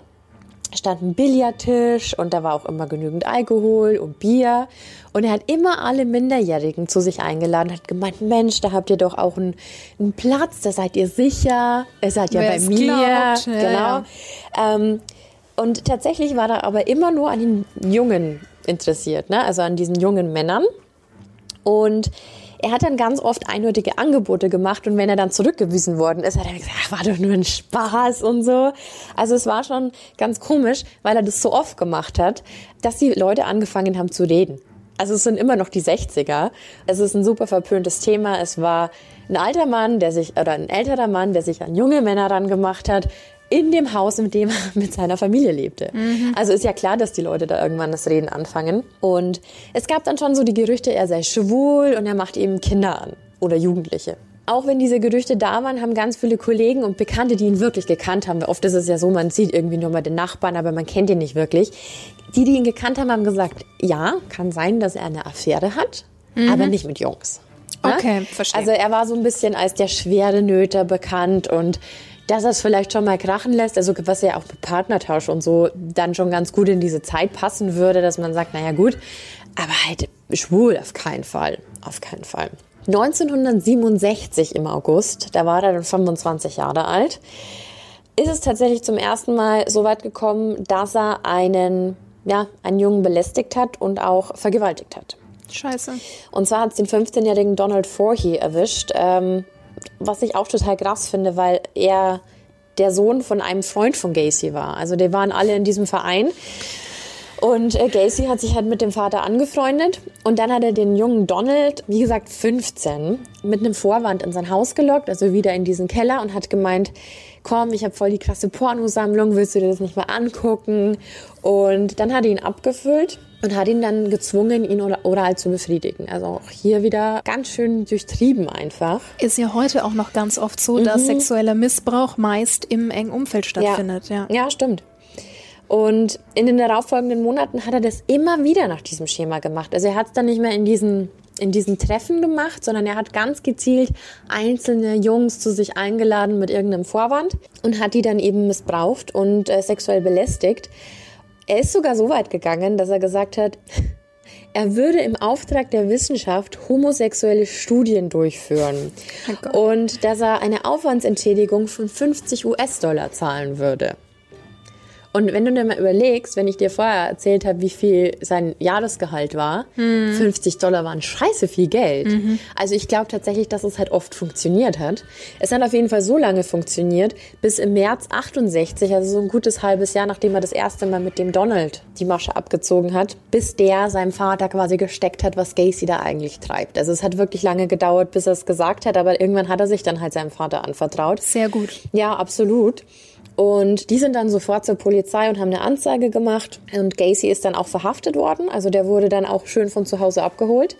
stand ein Billardtisch und da war auch immer genügend Alkohol und Bier. Und er hat immer alle Minderjährigen zu sich eingeladen, hat gemeint, Mensch, da habt ihr doch auch einen, einen Platz, da seid ihr sicher, ihr seid ja Wer bei mir. glaubt, genau. ja. Ähm, und tatsächlich war er aber immer nur an den Jungen interessiert, ne? also an diesen jungen Männern. Und er hat dann ganz oft eindeutige Angebote gemacht und wenn er dann zurückgewiesen worden ist, hat er gesagt, ach, war doch nur ein Spaß und so. Also es war schon ganz komisch, weil er das so oft gemacht hat, dass die Leute angefangen haben zu reden. Also es sind immer noch die 60er. Es ist ein super verpöntes Thema. Es war ein alter Mann, der sich, oder ein älterer Mann, der sich an junge Männer ran gemacht hat, in dem Haus, in dem er mit seiner Familie lebte. Also ist ja klar, dass die Leute da irgendwann das Reden anfangen. Und es gab dann schon so die Gerüchte, er sei schwul und er macht eben Kinder an oder Jugendliche. Auch wenn diese Gerüchte da waren, haben ganz viele Kollegen und Bekannte, die ihn wirklich gekannt haben, oft ist es ja so, man sieht irgendwie nur mal den Nachbarn, aber man kennt ihn nicht wirklich. Die, die ihn gekannt haben, haben gesagt, ja, kann sein, dass er eine Affäre hat, aber nicht mit Jungs. Ne? Okay, verstehe. Also er war so ein bisschen als der schwere Nöter bekannt und dass er es vielleicht schon mal krachen lässt, also was ja auch mit Partnertausch und so dann schon ganz gut in diese Zeit passen würde, dass man sagt, naja gut, aber halt schwul auf keinen Fall, auf keinen Fall. 1967 im August, da war er dann 25 Jahre alt, ist es tatsächlich zum ersten Mal so weit gekommen, dass er einen, ja, einen Jungen belästigt hat und auch vergewaltigt hat. Scheiße. Und zwar hat es den 15-jährigen Donald Forhey erwischt, ähm, was ich auch total krass finde, weil er der Sohn von einem Freund von Gacy war. Also die waren alle in diesem Verein. Und äh, Gacy hat sich halt mit dem Vater angefreundet und dann hat er den jungen Donald, wie gesagt 15, mit einem Vorwand in sein Haus gelockt, also wieder in diesen Keller und hat gemeint, komm, ich habe voll die krasse Pornosammlung, willst du dir das nicht mal angucken? Und dann hat er ihn abgefüllt und hat ihn dann gezwungen, ihn oral zu befriedigen. Also auch hier wieder ganz schön durchtrieben einfach. Ist ja heute auch noch ganz oft so, dass sexueller Missbrauch meist im engen Umfeld stattfindet. Ja. ja, stimmt. Und in den darauffolgenden Monaten hat er das immer wieder nach diesem Schema gemacht. Also er hat es dann nicht mehr in diesen, in diesen Treffen gemacht, sondern er hat ganz gezielt einzelne Jungs zu sich eingeladen mit irgendeinem Vorwand und hat die dann eben missbraucht und äh, sexuell belästigt. Er ist sogar so weit gegangen, dass er gesagt hat, er würde im Auftrag der Wissenschaft homosexuelle Studien durchführen Oh und dass er eine Aufwandsentschädigung von 50 US-Dollar zahlen würde. Und wenn du dir mal überlegst, wenn ich dir vorher erzählt habe, wie viel sein Jahresgehalt war, mhm. 50 Dollar waren scheiße viel Geld. Mhm. Also ich glaube tatsächlich, dass es halt oft funktioniert hat. Es hat auf jeden Fall so lange funktioniert, bis im März 68, also so ein gutes halbes Jahr, nachdem er das erste Mal mit dem Donald die Masche abgezogen hat, bis der seinem Vater quasi gesteckt hat, was Gacy da eigentlich treibt. Also es hat wirklich lange gedauert, bis er es gesagt hat, aber irgendwann hat er sich dann halt seinem Vater anvertraut. Sehr gut. Ja, absolut. Und die sind dann sofort zur Polizei und haben eine Anzeige gemacht. Und Gacy ist dann auch verhaftet worden. Also der wurde dann auch schön von zu Hause abgeholt.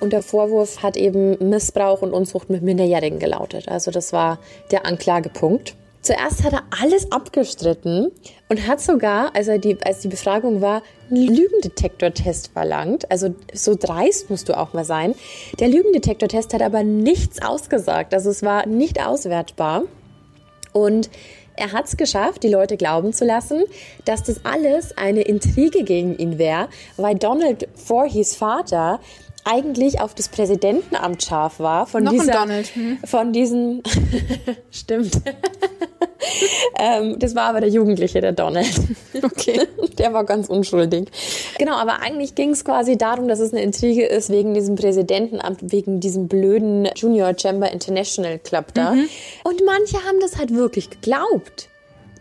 Und der Vorwurf hat eben Missbrauch und Unzucht mit Minderjährigen gelautet. Also das war der Anklagepunkt. Zuerst hat er alles abgestritten und hat sogar, als, er die, als die Befragung war, einen Lügendetektortest verlangt. Also so dreist musst du auch mal sein. Der Lügendetektortest hat aber nichts ausgesagt. Also es war nicht auswertbar. Und er hat es geschafft, die Leute glauben zu lassen, dass das alles eine Intrige gegen ihn wäre, weil Donald Voorhees Vater eigentlich auf das Präsidentenamt scharf war von Noch dieser. Hm. von diesen, stimmt. ähm, das war aber der Jugendliche, der Donald. Okay. Der war ganz unschuldig. Genau, aber eigentlich ging es quasi darum, dass es eine Intrige ist wegen diesem Präsidentenamt, wegen diesem blöden Junior Chamber International Club da. Mhm. Und manche haben das halt wirklich geglaubt.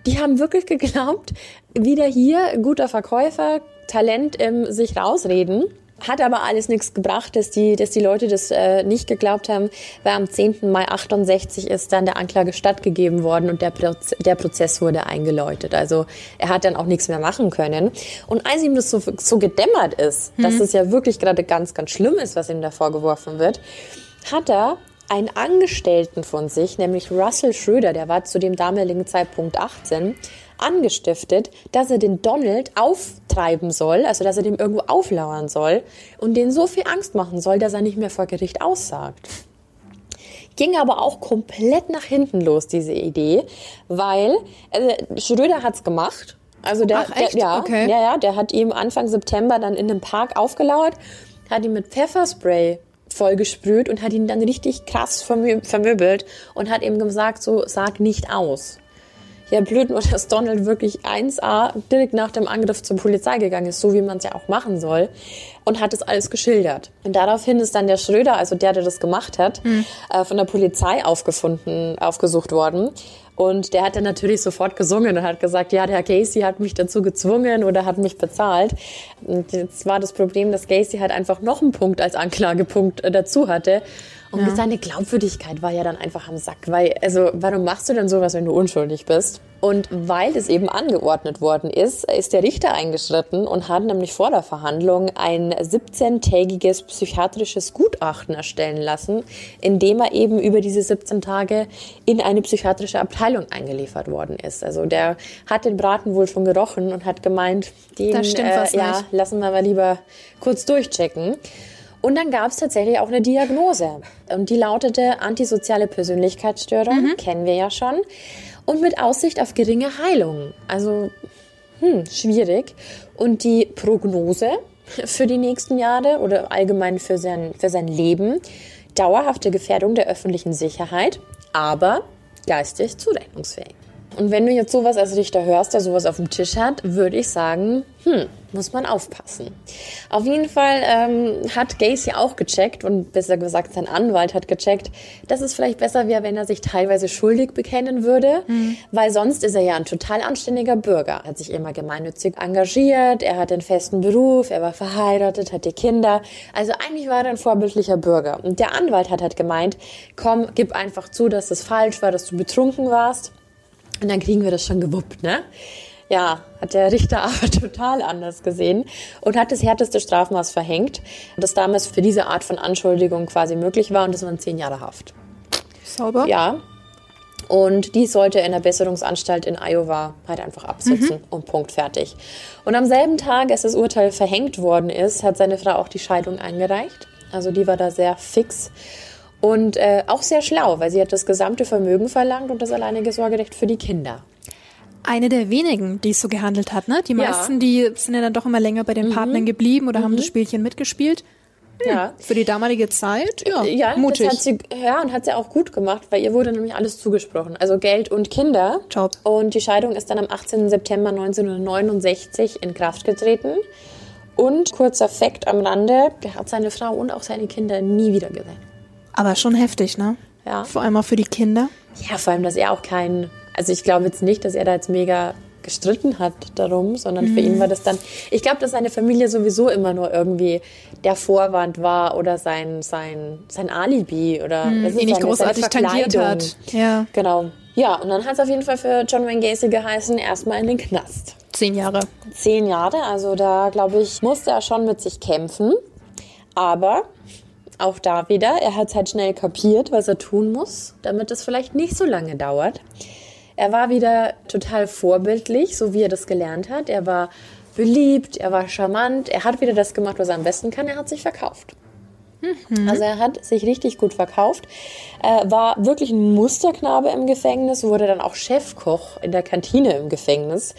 Die haben wirklich geglaubt, wieder hier guter Verkäufer, Talent im sich rausreden. Hat aber alles nichts gebracht, dass die, dass die Leute das äh, nicht geglaubt haben, weil am 10. Mai 68 ist dann der Anklage stattgegeben worden und der, Proz der Prozess wurde eingeläutet. Also er hat dann auch nichts mehr machen können. Und als ihm das so, so gedämmert ist, mhm. dass es ja wirklich gerade ganz, ganz schlimm ist, was ihm da vorgeworfen wird, hat er einen Angestellten von sich, nämlich Russell Schröder, der war zu dem damaligen Zeitpunkt 18, angestiftet, dass er den Donald auftreiben soll, also dass er dem irgendwo auflauern soll und den so viel Angst machen soll, dass er nicht mehr vor Gericht aussagt. Ging aber auch komplett nach hinten los, diese Idee, weil also Schröder hat's gemacht. Also der, Ach, der ja, okay. ja, ja, der hat ihm Anfang September dann in einem Park aufgelauert, hat ihn mit Pfefferspray vollgesprüht und hat ihn dann richtig krass vermö vermöbelt und hat ihm gesagt, so sag nicht aus. Ja, blöd nur, dass Donald wirklich 1a direkt nach dem Angriff zur Polizei gegangen ist, so wie man es ja auch machen soll, und hat es alles geschildert. Und daraufhin ist dann der Schröder, also der, der das gemacht hat, mhm. äh, von der Polizei aufgefunden, aufgesucht worden. Und der hat dann natürlich sofort gesungen und hat gesagt, ja, der Casey hat mich dazu gezwungen oder hat mich bezahlt. Und jetzt war das Problem, dass Casey halt einfach noch einen Punkt als Anklagepunkt äh, dazu hatte. Und ja. seine Glaubwürdigkeit war ja dann einfach am Sack, weil, also, warum machst du denn sowas, wenn du unschuldig bist? Und weil es eben angeordnet worden ist, ist der Richter eingeschritten und hat nämlich vor der Verhandlung ein 17-tägiges psychiatrisches Gutachten erstellen lassen, in dem er eben über diese 17 Tage in eine psychiatrische Abteilung eingeliefert worden ist. Also der hat den Braten wohl schon gerochen und hat gemeint, den, da stimmt was äh, ja, lassen wir mal lieber kurz durchchecken. Und dann gab es tatsächlich auch eine Diagnose. Und die lautete antisoziale Persönlichkeitsstörung, mhm. kennen wir ja schon. Und mit Aussicht auf geringe Heilung. Also, hm, schwierig. Und die Prognose für die nächsten Jahre oder allgemein für sein, für sein Leben, dauerhafte Gefährdung der öffentlichen Sicherheit, aber geistig zurechnungsfähig. Und wenn du jetzt sowas als Richter hörst, der sowas auf dem Tisch hat, würde ich sagen, hm, muss man aufpassen. Auf jeden Fall ähm, hat Gacy auch gecheckt und besser gesagt sein Anwalt hat gecheckt, dass es vielleicht besser wäre, wenn er sich teilweise schuldig bekennen würde, mhm. weil sonst ist er ja ein total anständiger Bürger. Er hat sich immer gemeinnützig engagiert, er hat einen festen Beruf, er war verheiratet, hatte Kinder. Also eigentlich war er ein vorbildlicher Bürger. Und der Anwalt hat halt gemeint, komm, gib einfach zu, dass es falsch war, dass du betrunken warst. Und dann kriegen wir das schon gewuppt, ne? Ja, hat der Richter aber total anders gesehen und hat das härteste Strafmaß verhängt, das damals für diese Art von Anschuldigung quasi möglich war und das waren zehn Jahre Haft. Sauber? Ja. Und die sollte in der Besserungsanstalt in Iowa halt einfach absitzen mhm. und Punkt fertig. Und am selben Tag, als das Urteil verhängt worden ist, hat seine Frau auch die Scheidung eingereicht. Also die war da sehr fix und äh, auch sehr schlau, weil sie hat das gesamte Vermögen verlangt und das alleinige Sorgerecht für die Kinder. Eine der wenigen, die es so gehandelt hat, ne? Die Ja. meisten, die sind ja dann doch immer länger bei den Partnern geblieben oder haben das Spielchen mitgespielt. Ja. Für die damalige Zeit, ja, Ja, mutig. Das hat sie, ja, und hat sie auch gut gemacht, weil ihr wurde nämlich alles zugesprochen. Also Geld und Kinder. Top. Und die Scheidung ist dann am 18. September 1969 in Kraft getreten. Und kurzer Fakt am Rande, der hat seine Frau und auch seine Kinder nie wieder gesehen. Aber schon heftig, ne? Ja. Vor allem auch für die Kinder. Ja, vor allem, dass er auch kein, also ich glaube jetzt nicht, dass er da jetzt mega gestritten hat darum, sondern für ihn war das dann, ich glaube, dass seine Familie sowieso immer nur irgendwie der Vorwand war oder sein, sein, sein Alibi oder ist die nicht seine- großartig seine tangiert hat. Ja. Genau. Ja, und dann hat es auf jeden Fall für John Wayne Gacy geheißen, erstmal in den Knast. Zehn Jahre. Zehn Jahre, also da glaube ich, musste er schon mit sich kämpfen. Aber auch da wieder, er hat halt schnell kapiert, was er tun muss, damit es vielleicht nicht so lange dauert. Er war wieder total vorbildlich, so wie er das gelernt hat. Er war beliebt, er war charmant, er hat wieder das gemacht, was er am besten kann, er hat sich verkauft. Also er hat sich richtig gut verkauft, äh, war wirklich ein Musterknabe im Gefängnis, wurde dann auch Chefkoch in der Kantine im Gefängnis.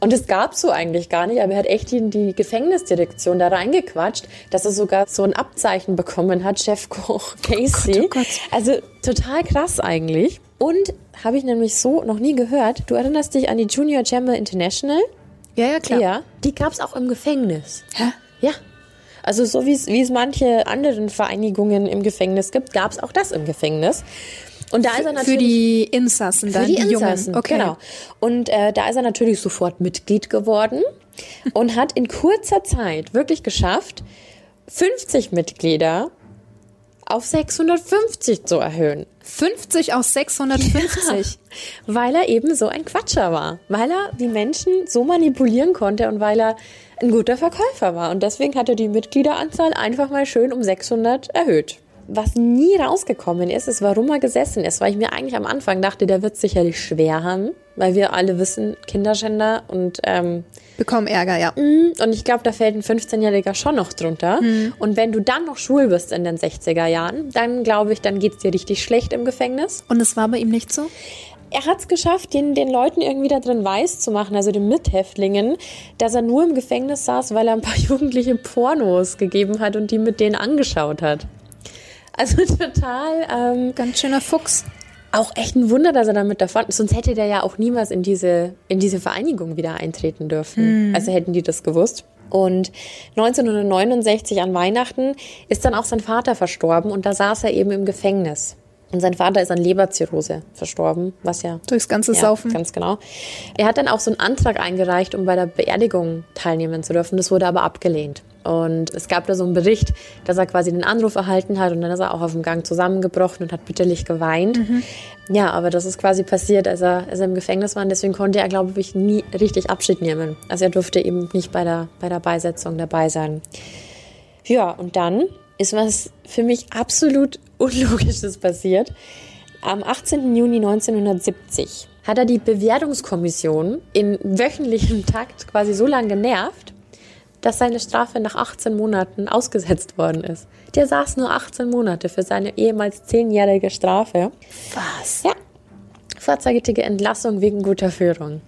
Und das gab's so eigentlich gar nicht, aber er hat echt die, die Gefängnisdirektion da reingequatscht, dass er sogar so ein Abzeichen bekommen hat, Chefkoch Casey. oh Gott. Also total krass eigentlich. Und habe ich nämlich so noch nie gehört, du erinnerst dich an die Junior Chamber International? Ja, ja, klar. Ja. Die gab's auch im Gefängnis. Hä? Ja. Also so wie es es manche anderen Vereinigungen im Gefängnis gibt, gab es auch das im Gefängnis. Und da ist er Für natürlich die Insassen dann, für die, die, Insassen, Jungen. Okay. genau. Und äh, da ist er natürlich sofort Mitglied geworden und hat in kurzer Zeit wirklich geschafft, 50 Mitglieder auf 650 zu erhöhen. 50 aus 650. Weil er eben so ein Quatscher war. Weil er die Menschen so manipulieren konnte und weil er ein guter Verkäufer war. Und deswegen hat er die Mitgliederanzahl einfach mal schön um 600 erhöht. Was nie rausgekommen ist, ist, warum er gesessen ist. Weil ich mir eigentlich am Anfang dachte, der wird sicherlich schwer haben. Weil wir alle wissen, Kinderschänder und ähm, Bekommen Ärger, ja. und ich glaube, da fällt ein 15-Jähriger schon noch drunter. Und wenn du dann noch schwul bist in den 60er Jahren, dann glaube ich, dann geht's dir richtig schlecht im Gefängnis. Und es war bei ihm nicht so? Er hat es geschafft, den, den Leuten irgendwie da drin weiß zu machen, also den Mithäftlingen, dass er nur im Gefängnis saß, weil er ein paar jugendliche Pornos gegeben hat und die mit denen angeschaut hat. Also total ähm, Ganz schöner Fuchs. auch echt ein Wunder, dass er damit davon, sonst hätte der ja auch niemals in diese, in diese Vereinigung wieder eintreten dürfen. Also hätten die das gewusst. Und 1969 an Weihnachten ist dann auch sein Vater verstorben und da saß er eben im Gefängnis. Und sein Vater ist an Leberzirrhose verstorben, was ja Durchs ganze ja, Saufen. Ganz genau. Er hat dann auch so einen Antrag eingereicht, um bei der Beerdigung teilnehmen zu dürfen. Das wurde aber abgelehnt. Und es gab da so einen Bericht, dass er quasi den Anruf erhalten hat und dann ist er auch auf dem Gang zusammengebrochen und hat bitterlich geweint. Ja, aber das ist quasi passiert, als er, als er im Gefängnis war. Und deswegen konnte er, glaube ich, nie richtig Abschied nehmen. Also er durfte eben nicht bei der, bei der Beisetzung dabei sein. Ja, und dann ist was für mich absolut Unlogisches passiert. Am 18. Juni 1970 hat er die Bewertungskommission in wöchentlichem Takt quasi so lange genervt, dass seine Strafe nach 18 Monaten ausgesetzt worden ist. Der saß nur 18 Monate für seine ehemals zehnjährige Strafe. Was? Ja. Vorzeitige Entlassung wegen guter Führung.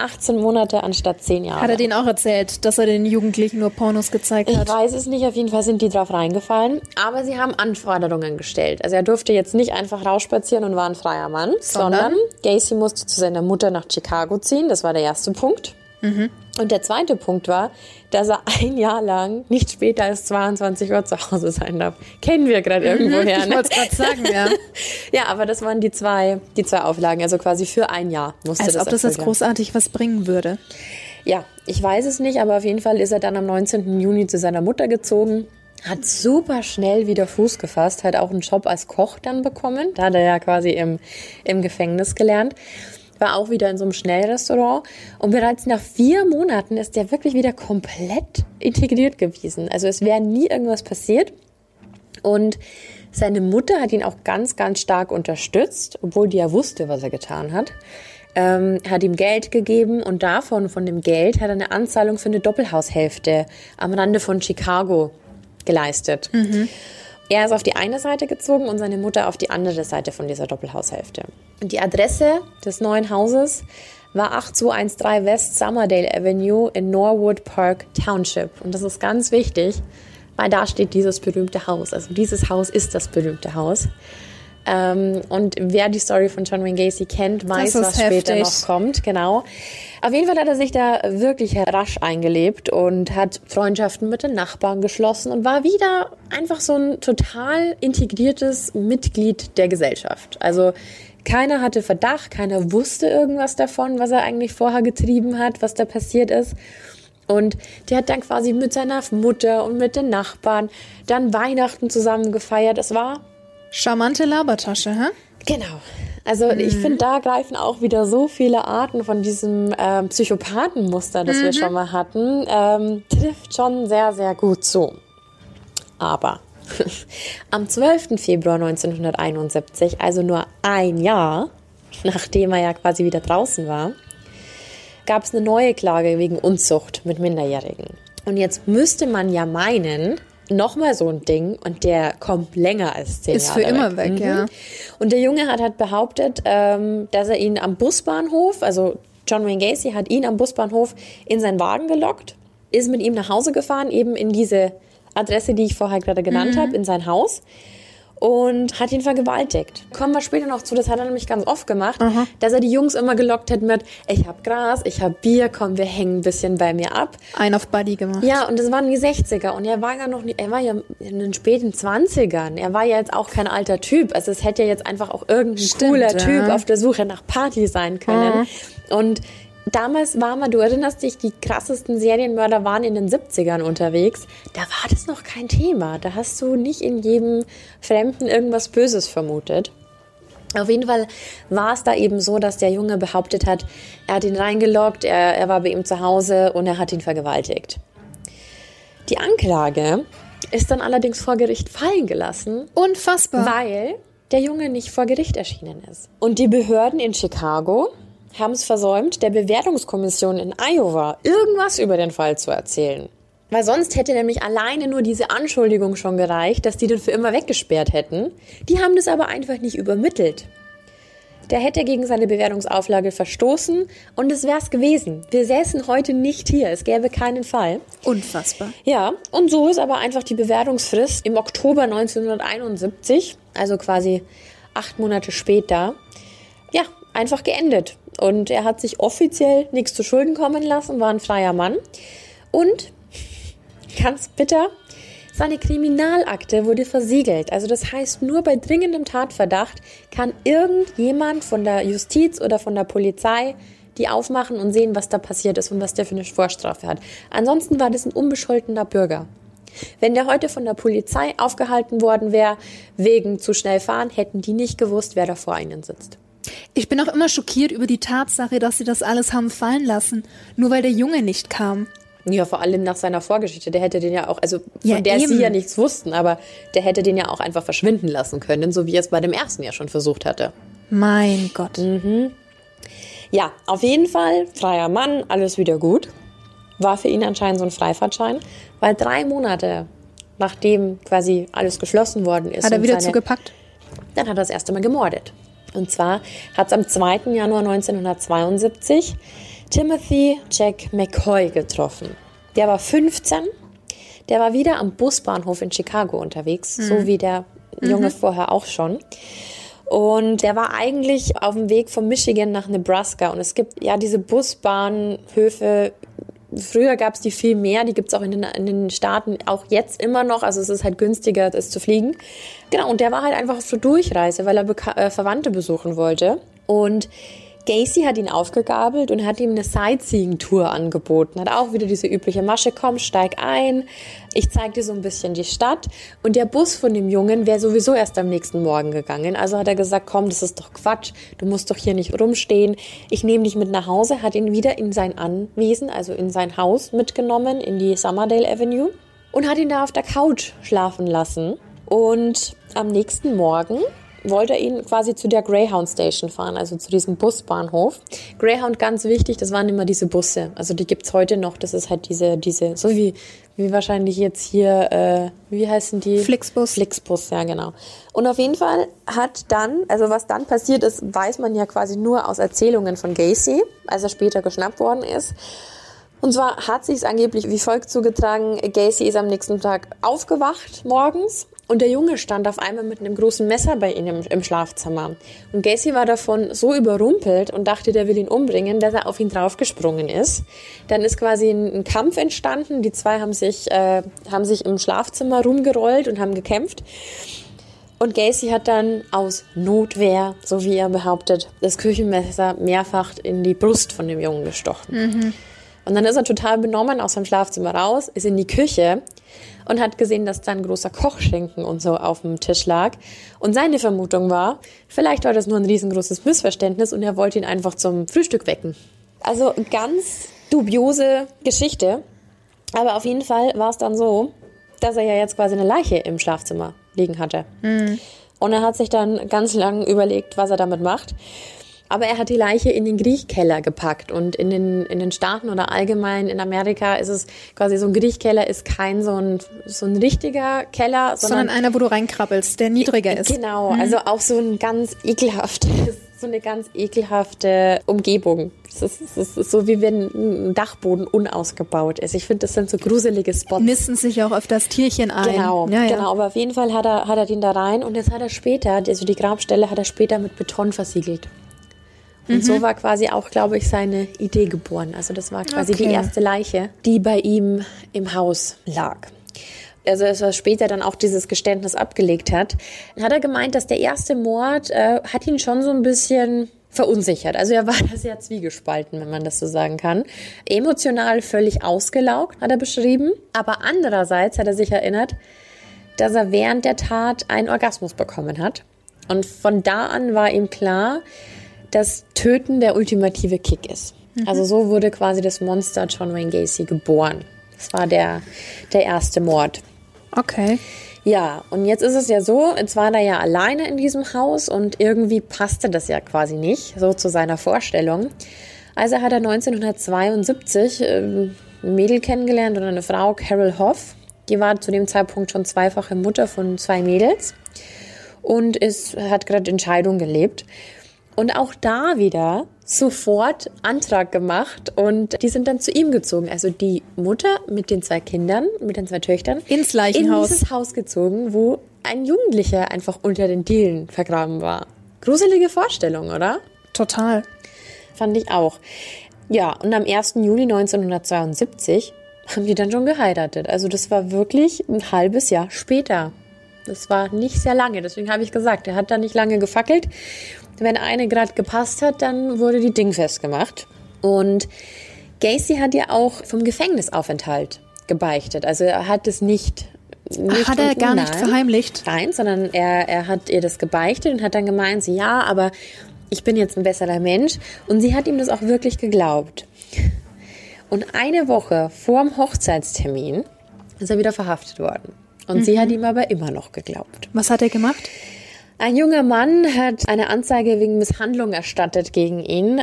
18 Monate anstatt 10 Jahre. Hat er denen auch erzählt, dass er den Jugendlichen nur Pornos gezeigt Ich hat? weiß es nicht, auf jeden Fall sind die drauf reingefallen. Aber sie haben Anforderungen gestellt. Also er durfte jetzt nicht einfach rausspazieren und war ein freier Mann, sondern, Sondern? Gacy musste zu seiner Mutter nach Chicago ziehen. Das war der erste Punkt. Und der zweite Punkt war, dass er ein Jahr lang nicht später als 22 Uhr zu Hause sein darf. Kennen wir gerade irgendwoher. Ich Ne? wollte gerade sagen, ja. Ja, aber das waren die zwei, die zwei Auflagen. Also quasi für ein Jahr musste Als das ob das jetzt großartig was bringen würde. Ja, ich weiß es nicht, aber auf jeden Fall ist er dann am 19. Juni zu seiner Mutter gezogen. Hat super schnell wieder Fuß gefasst, hat auch einen Job als Koch dann bekommen. Da hat er ja quasi im, im Gefängnis gelernt. War auch wieder in so einem Schnellrestaurant. Und bereits nach vier Monaten ist er wirklich wieder komplett integriert gewesen. Also es wäre nie irgendwas passiert. Und seine Mutter hat ihn auch ganz, ganz stark unterstützt, obwohl die ja wusste, was er getan hat. Ähm, hat ihm Geld gegeben und davon, von dem Geld, hat er eine Anzahlung für eine Doppelhaushälfte am Rande von Chicago geleistet. Er ist auf die eine Seite gezogen und seine Mutter auf die andere Seite von dieser Doppelhaushälfte. Und die Adresse des neuen Hauses war 8213 West Summerdale Avenue in Norwood Park Township. Und das ist ganz wichtig, weil da steht dieses berühmte Haus. Also dieses Haus ist das berühmte Haus. Ähm, und wer die Story von John Wayne Gacy kennt, weiß, was heftig. später noch kommt. Genau. Auf jeden Fall hat er sich da wirklich rasch eingelebt und hat Freundschaften mit den Nachbarn geschlossen und war wieder einfach so ein total integriertes Mitglied der Gesellschaft. Also keiner hatte Verdacht, keiner wusste irgendwas davon, was er eigentlich vorher getrieben hat, was da passiert ist. Und der hat dann quasi mit seiner Mutter und mit den Nachbarn dann Weihnachten zusammen gefeiert. Es war Charmante Labertasche, hä? Genau. Also mhm. ich finde, da greifen auch wieder so viele Arten von diesem ähm, Psychopathenmuster, das mhm. wir schon mal hatten, ähm, trifft schon sehr, sehr gut zu. Aber am 12. Februar 1971, also nur ein Jahr, nachdem er ja quasi wieder draußen war, gab es eine neue Klage wegen Unzucht mit Minderjährigen. Und jetzt müsste man ja meinen, nochmal so ein Ding und der kommt länger als zehn Ist Jahre. Ist für immer weg, mhm. ja. Und der Junge hat halt behauptet, ähm, dass er ihn am Busbahnhof, also John Wayne Gacy hat ihn am Busbahnhof in seinen Wagen gelockt, ist mit ihm nach Hause gefahren, eben in diese Adresse, die ich vorher gerade genannt mhm. habe, in sein Haus und hat ihn vergewaltigt. Kommen wir später noch zu, das hat er nämlich ganz oft gemacht, Aha. dass er die Jungs immer gelockt hat mit, ich hab Gras, ich hab Bier, komm, wir hängen ein bisschen bei mir ab. Ein auf Buddy gemacht. Ja, und das waren die 60er und er war ja noch, er war ja in den späten 20ern. Er war ja jetzt auch kein alter Typ. Also es hätte ja jetzt einfach auch irgendein Stimmt, cooler ja. Typ auf der Suche nach Party sein können. Mhm. Und damals war man, du erinnerst dich, die krassesten Serienmörder waren in den 70ern unterwegs. Da war das noch kein Thema. Da hast du nicht in jedem Fremden irgendwas Böses vermutet. Auf jeden Fall war es da eben so, dass der Junge behauptet hat, er hat ihn reingeloggt, er, er war bei ihm zu Hause und er hat ihn vergewaltigt. Die Anklage ist dann allerdings vor Gericht fallen gelassen. Unfassbar. Weil der Junge nicht vor Gericht erschienen ist. Und die Behörden in Chicago haben es versäumt, der Bewertungskommission in Iowa irgendwas über den Fall zu erzählen. Weil sonst hätte nämlich alleine nur diese Anschuldigung schon gereicht, dass die den für immer weggesperrt hätten. Die haben das aber einfach nicht übermittelt. Der hätte gegen seine Bewertungsauflage verstoßen und es wär's gewesen. Wir säßen heute nicht hier. Es gäbe keinen Fall. Unfassbar. Ja, und so ist aber einfach die Bewertungsfrist im Oktober 1971, also quasi acht Monate später, ja, einfach geendet. Und er hat sich offiziell nichts zu Schulden kommen lassen, war ein freier Mann. Und, ganz bitter, seine Kriminalakte wurde versiegelt. Also das heißt, nur bei dringendem Tatverdacht kann irgendjemand von der Justiz oder von der Polizei die aufmachen und sehen, was da passiert ist und was der für eine Vorstrafe hat. Ansonsten war das ein unbescholtener Bürger. Wenn der heute von der Polizei aufgehalten worden wäre, wegen zu schnell fahren, hätten die nicht gewusst, wer da vor ihnen sitzt. Ich bin auch immer schockiert über die Tatsache, dass sie das alles haben fallen lassen, nur weil der Junge nicht kam. Ja, vor allem nach seiner Vorgeschichte. Der hätte den ja auch, also von ja, der eben. sie ja nichts wussten, aber der hätte den ja auch einfach verschwinden lassen können, so wie er es bei dem ersten ja schon versucht hatte. Mein Gott. Mhm. Ja, auf jeden Fall, freier Mann, alles wieder gut. War für ihn anscheinend so ein Freifahrtschein, weil drei Monate nachdem quasi alles geschlossen worden ist. Hat er wieder seine, zugepackt? Dann hat er das erste Mal gemordet. Und zwar hat es am 2. Januar 1972 Timothy Jack McCoy getroffen. Der war 15. Der war wieder am Busbahnhof in Chicago unterwegs, mhm. so wie der Junge mhm. vorher auch schon. Und der war eigentlich auf dem Weg von Michigan nach Nebraska. Und es gibt ja diese Busbahnhöfe Früher gab es die viel mehr, die gibt es auch in den, in den Staaten auch jetzt immer noch. Also es ist halt günstiger, das zu fliegen. Genau, und der war halt einfach auf so Durchreise, weil er Beka äh, Verwandte besuchen wollte. Und Gacy hat ihn aufgegabelt und hat ihm eine Sightseeing-Tour angeboten. Hat auch wieder diese übliche Masche, komm, steig ein, ich zeig dir so ein bisschen die Stadt. Und der Bus von dem Jungen wäre sowieso erst am nächsten Morgen gegangen. Also hat er gesagt, komm, das ist doch Quatsch, du musst doch hier nicht rumstehen. Ich nehme dich mit nach Hause, hat ihn wieder in sein Anwesen, also in sein Haus mitgenommen, in die Summerdale Avenue und hat ihn da auf der Couch schlafen lassen. Und am nächsten Morgen wollte er ihn quasi zu der Greyhound Station fahren, also zu diesem Busbahnhof. Greyhound ganz wichtig, das waren immer diese Busse. Also die gibt's heute noch. Das ist halt diese, diese, so wie, wie wahrscheinlich jetzt hier, äh, wie heißen die? Flixbus. Flixbus, ja genau. Und auf jeden Fall hat dann, also was dann passiert ist, weiß man ja quasi nur aus Erzählungen von Gacy, als er später geschnappt worden ist. Und zwar hat sich es angeblich wie folgt zugetragen. Gacy ist am nächsten Tag aufgewacht morgens und der Junge stand auf einmal mit einem großen Messer bei ihm im, Schlafzimmer. Und Gacy war davon so überrumpelt und dachte, der will ihn umbringen, dass er auf ihn draufgesprungen ist. Dann ist quasi ein, ein Kampf entstanden. Die zwei haben sich, äh, haben sich im Schlafzimmer rumgerollt und haben gekämpft. Und Gacy hat dann aus Notwehr, so wie er behauptet, das Küchenmesser mehrfach in die Brust von dem Jungen gestochen. Mhm. Und dann ist er total benommen aus seinem Schlafzimmer raus, ist in die Küche und hat gesehen, dass da ein großer Kochschinken und so auf dem Tisch lag. Und seine Vermutung war, vielleicht war das nur ein riesengroßes Missverständnis und er wollte ihn einfach zum Frühstück wecken. Also ganz dubiose Geschichte. Aber auf jeden Fall war es dann so, dass er ja jetzt quasi eine Leiche im Schlafzimmer liegen hatte. Mhm. Und er hat sich dann ganz lang überlegt, was er damit macht. Aber er hat die Leiche in den Griechkeller gepackt und in den, in den Staaten oder allgemein in Amerika ist es quasi so ein Griechkeller ist kein so ein, so ein richtiger Keller, sondern, sondern einer, wo du reinkrabbelst, der niedriger ist. Genau, mhm. also auch so ein ganz ekelhaftes, so eine ganz ekelhafte Umgebung. Es ist, es ist so wie wenn ein Dachboden unausgebaut ist. Ich finde, das sind so gruselige Spots. Nissen sich auch auf das Tierchen ein. Genau, ja, ja. genau. Aber auf jeden Fall hat er, hat er den da rein und jetzt hat er später, also die Grabstelle hat er später mit Beton versiegelt. Und mhm. so war quasi auch, glaube ich, seine Idee geboren. Also das war quasi okay. die erste Leiche, die bei ihm im Haus lag. Also als er später dann auch dieses Geständnis abgelegt hat, hat er gemeint, dass der erste Mord äh, hat ihn schon so ein bisschen verunsichert. Also er war da sehr zwiegespalten, wenn man das so sagen kann. Emotional völlig ausgelaugt, hat er beschrieben. Aber andererseits hat er sich erinnert, dass er während der Tat einen Orgasmus bekommen hat. Und von da an war ihm klar, das Töten der ultimative Kick ist. Mhm. Also so wurde quasi das Monster John Wayne Gacy geboren. Das war der, der erste Mord. Okay. Ja, und jetzt ist es ja so, jetzt war er ja alleine in diesem Haus und irgendwie passte das ja quasi nicht, so zu seiner Vorstellung. Also hat er 1972 äh, ein Mädel kennengelernt und eine Frau, Carol Hoff. Die war zu dem Zeitpunkt schon zweifache Mutter von zwei Mädels und ist, hat gerade Entscheidung gelebt. Und auch da wieder sofort Antrag gemacht und die sind dann zu ihm gezogen. Also die Mutter mit den zwei Kindern, mit den zwei Töchtern. Ins Leichenhaus. In dieses Haus gezogen, wo ein Jugendlicher einfach unter den Dielen vergraben war. Gruselige Vorstellung, oder? Total. Fand ich auch. Ja, und am 1. Juli 1972 haben die dann schon geheiratet. Also das war wirklich ein halbes Jahr später. Das war nicht sehr lange, deswegen habe ich gesagt, er hat da nicht lange gefackelt wenn eine gerade gepasst hat, dann wurde die Ding festgemacht. Und Gacy hat ja auch vom Gefängnisaufenthalt gebeichtet. Also er hat es nicht nicht hat er gar nicht verheimlicht? Nein, sondern er, er hat ihr das gebeichtet und hat dann gemeint, sie, ja, aber ich bin jetzt ein besserer Mensch. Und sie hat ihm das auch wirklich geglaubt. Und eine Woche vor dem Hochzeitstermin ist er wieder verhaftet worden. Und mhm. sie hat ihm aber immer noch geglaubt. Was hat er gemacht? Ein junger Mann hat eine Anzeige wegen Misshandlung erstattet gegen ihn.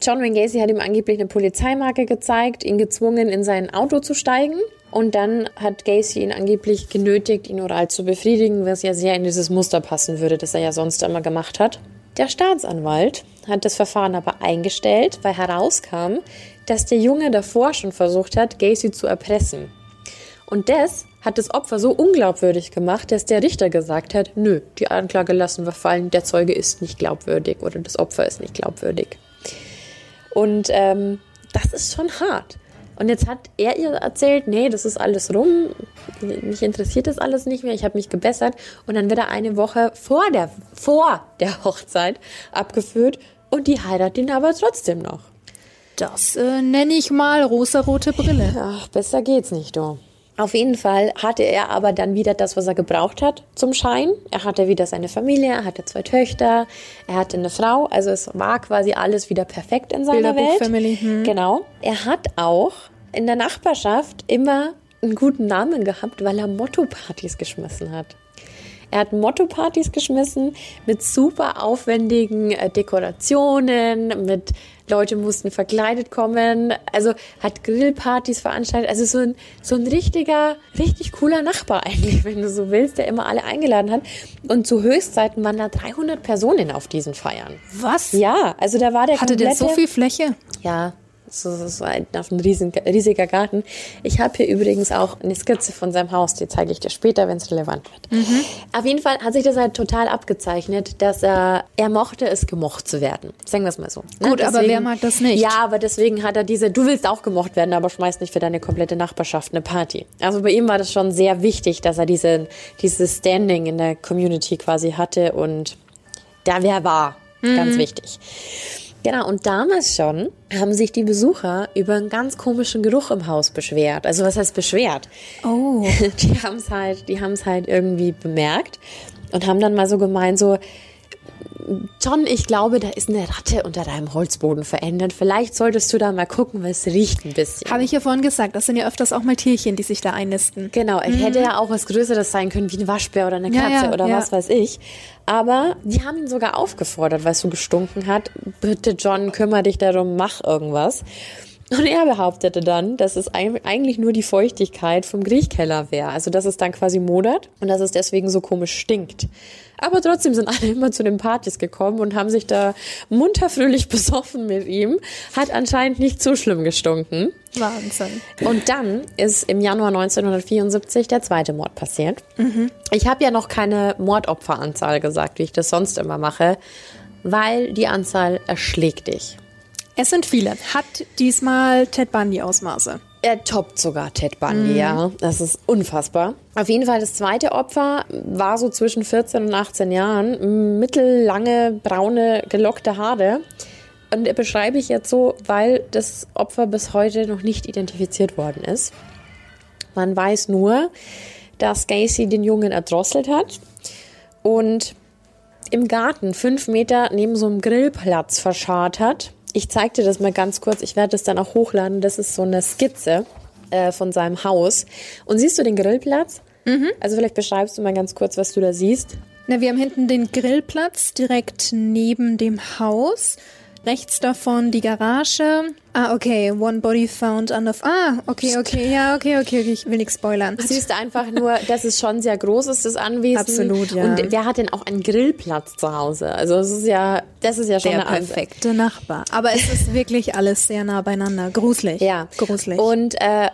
John Wayne Gacy hat ihm angeblich eine Polizeimarke gezeigt, ihn gezwungen, in sein Auto zu steigen. Und dann hat Gacy ihn angeblich genötigt, ihn oral zu befriedigen, was ja sehr in dieses Muster passen würde, das er ja sonst immer gemacht hat. Der Staatsanwalt hat das Verfahren aber eingestellt, weil herauskam, dass der Junge davor schon versucht hat, Gacy zu erpressen. Und das hat das Opfer so unglaubwürdig gemacht, dass der Richter gesagt hat, nö, die Anklage lassen wir fallen, der Zeuge ist nicht glaubwürdig oder das Opfer ist nicht glaubwürdig. Und ähm, das ist schon hart. Und jetzt hat er ihr erzählt, nee, das ist alles rum, mich interessiert das alles nicht mehr, ich habe mich gebessert. Und dann wird er eine Woche vor der, vor der Hochzeit abgeführt und die heiratet ihn aber trotzdem noch. Das äh, nenne ich mal rosa-rote Brille. Ach, besser geht's nicht, du. Auf jeden Fall hatte er aber dann wieder das, was er gebraucht hat zum Schein. Er hatte wieder seine Familie, er hatte zwei Töchter, er hatte eine Frau. Also es war quasi alles wieder perfekt in seiner Welt. Family. Hm. Genau. Er hat auch in der Nachbarschaft immer einen guten Namen gehabt, weil er Motto-Partys geschmissen hat. Er hat Motto-Partys geschmissen mit super aufwendigen äh, Dekorationen, mit Leute mussten verkleidet kommen, also hat Grillpartys veranstaltet, also so ein, so ein richtiger, richtig cooler Nachbar eigentlich, wenn du so willst, der immer alle eingeladen hat. Und zu Höchstzeiten waren da 300 Personen auf diesen Feiern. Was? Ja, also da war der Hatte der so viel Fläche? Ja, Das ist ein, ein riesen, riesiger Garten. Ich habe hier übrigens auch eine Skizze von seinem Haus, die zeige ich dir später, wenn es relevant wird. Mhm. Auf jeden Fall hat sich das halt total abgezeichnet, dass er, er mochte es, gemocht zu werden. Sagen wir es mal so. Ne? Gut, deswegen, aber wer mag das nicht? Ja, aber deswegen hat er diese, du willst auch gemocht werden, aber schmeißt nicht für deine komplette Nachbarschaft eine Party. Also bei ihm war das schon sehr wichtig, dass er diese, dieses Standing in der Community quasi hatte und da wer war. Mhm. Ganz wichtig. Genau, und damals schon haben sich die Besucher über einen ganz komischen Geruch im Haus beschwert. Also was heißt beschwert? Oh. Die haben es halt, die haben es halt irgendwie bemerkt und haben dann mal so gemeint, so, John, ich glaube, da ist eine Ratte unter deinem Holzboden verändert. Vielleicht solltest du da mal gucken, weil es riecht ein bisschen. Habe ich ja vorhin gesagt, das sind ja öfters auch mal Tierchen, die sich da einnisten. Genau, es mhm. hätte ja auch was Größeres sein können, wie ein Waschbär oder eine Katze ja, ja, oder ja. was weiß ich. Aber die haben ihn sogar aufgefordert, weil es so gestunken hat. Bitte, John, kümmere dich darum, mach irgendwas. Und er behauptete dann, dass es eigentlich nur die Feuchtigkeit vom Griechkeller wäre. Also, dass es dann quasi modert und dass es deswegen so komisch stinkt. Aber trotzdem sind alle immer zu den Partys gekommen und haben sich da munter fröhlich besoffen mit ihm. Hat anscheinend nicht so schlimm gestunken. Wahnsinn. Und dann ist im Januar 1974 der zweite Mord passiert. Mhm. Ich habe ja noch keine Mordopferanzahl gesagt, wie ich das sonst immer mache, weil die Anzahl erschlägt dich. Es sind viele. Hat diesmal Ted Bundy Ausmaße. Er toppt sogar Ted Bundy, mhm. ja. Das ist unfassbar. Auf jeden Fall das zweite Opfer war so zwischen 14 und 18 Jahren. Mittellange, braune, gelockte Haare. Und er beschreibe ich jetzt so, weil das Opfer bis heute noch nicht identifiziert worden ist. Man weiß nur, dass Gacy den Jungen erdrosselt hat und im Garten fünf Meter neben so einem Grillplatz verscharrt hat ich zeige dir das mal ganz kurz. Ich werde das dann auch hochladen. Das ist so eine Skizze äh, von seinem Haus. Und siehst du den Grillplatz? Mhm. Also vielleicht beschreibst du mal ganz kurz, was du da siehst. Na, wir haben hinten den Grillplatz direkt neben dem Haus. Rechts davon die Garage. Ah, okay. One body found under. Ah, okay, okay. Ja, okay, okay. okay. Ich will nichts spoilern. Du siehst einfach nur, dass es schon sehr groß ist, das Anwesen. Absolut, ja. Und wer hat denn auch einen Grillplatz zu Hause? Also, es ist ja, das ist ja schon Der perfekte. Nachbar. Aber es ist wirklich alles sehr nah beieinander. Gruselig. Ja. Gruselig. Und, äh,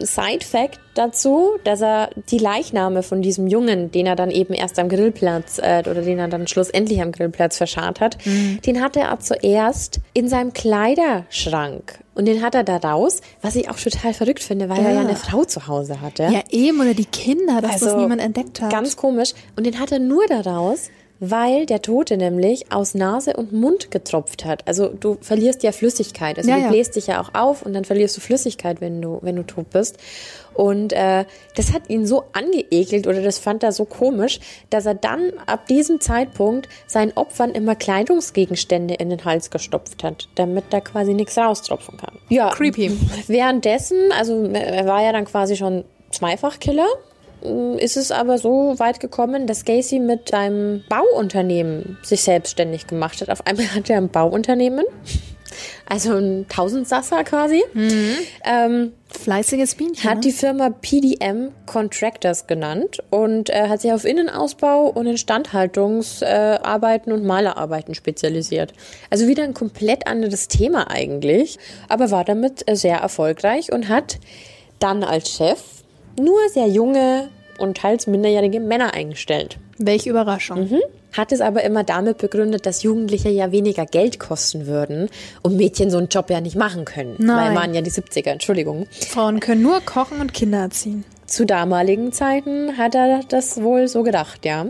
Side-Fact dazu, dass er die Leichname von diesem Jungen, den er dann eben erst am Grillplatz äh, oder den er dann schlussendlich am Grillplatz verscharrt hat, mhm. den hat er zuerst in seinem Kleiderschrank. Und den hat er da raus, was ich auch total verrückt finde, weil ja. er ja eine Frau zu Hause hatte. Ja, eben, oder die Kinder, dass also, das niemand entdeckt hat. Ganz komisch. Und den hat er nur da raus, weil der Tote nämlich aus Nase und Mund getropft hat. Also du verlierst ja Flüssigkeit. Also ja, du bläst ja. dich ja auch auf und dann verlierst du Flüssigkeit, wenn du, wenn du tot bist. Und äh, das hat ihn so angeekelt oder das fand er so komisch, dass er dann ab diesem Zeitpunkt seinen Opfern immer Kleidungsgegenstände in den Hals gestopft hat, damit da quasi nichts raustropfen kann. Ja, creepy. Währenddessen, also er war ja dann quasi schon Zweifachkiller ist es aber so weit gekommen, dass Gacy mit seinem Bauunternehmen sich selbstständig gemacht hat. Auf einmal hat er ein Bauunternehmen, also ein Tausendsasser quasi. Mhm. Ähm, Fleißiges Bienchen. Hat ne? die Firma PDM Contractors genannt und äh, hat sich auf Innenausbau und Instandhaltungsarbeiten äh, und Malerarbeiten spezialisiert. Also wieder ein komplett anderes Thema eigentlich, aber war damit äh, sehr erfolgreich und hat dann als Chef nur sehr junge und teils minderjährige Männer eingestellt. Welche Überraschung. Mhm. Hat es aber immer damit begründet, dass Jugendliche ja weniger Geld kosten würden und Mädchen so einen Job ja nicht machen können. Nein. Weil waren ja die 70er, Entschuldigung. Frauen können nur kochen und Kinder erziehen. Zu damaligen Zeiten hat er das wohl so gedacht, ja.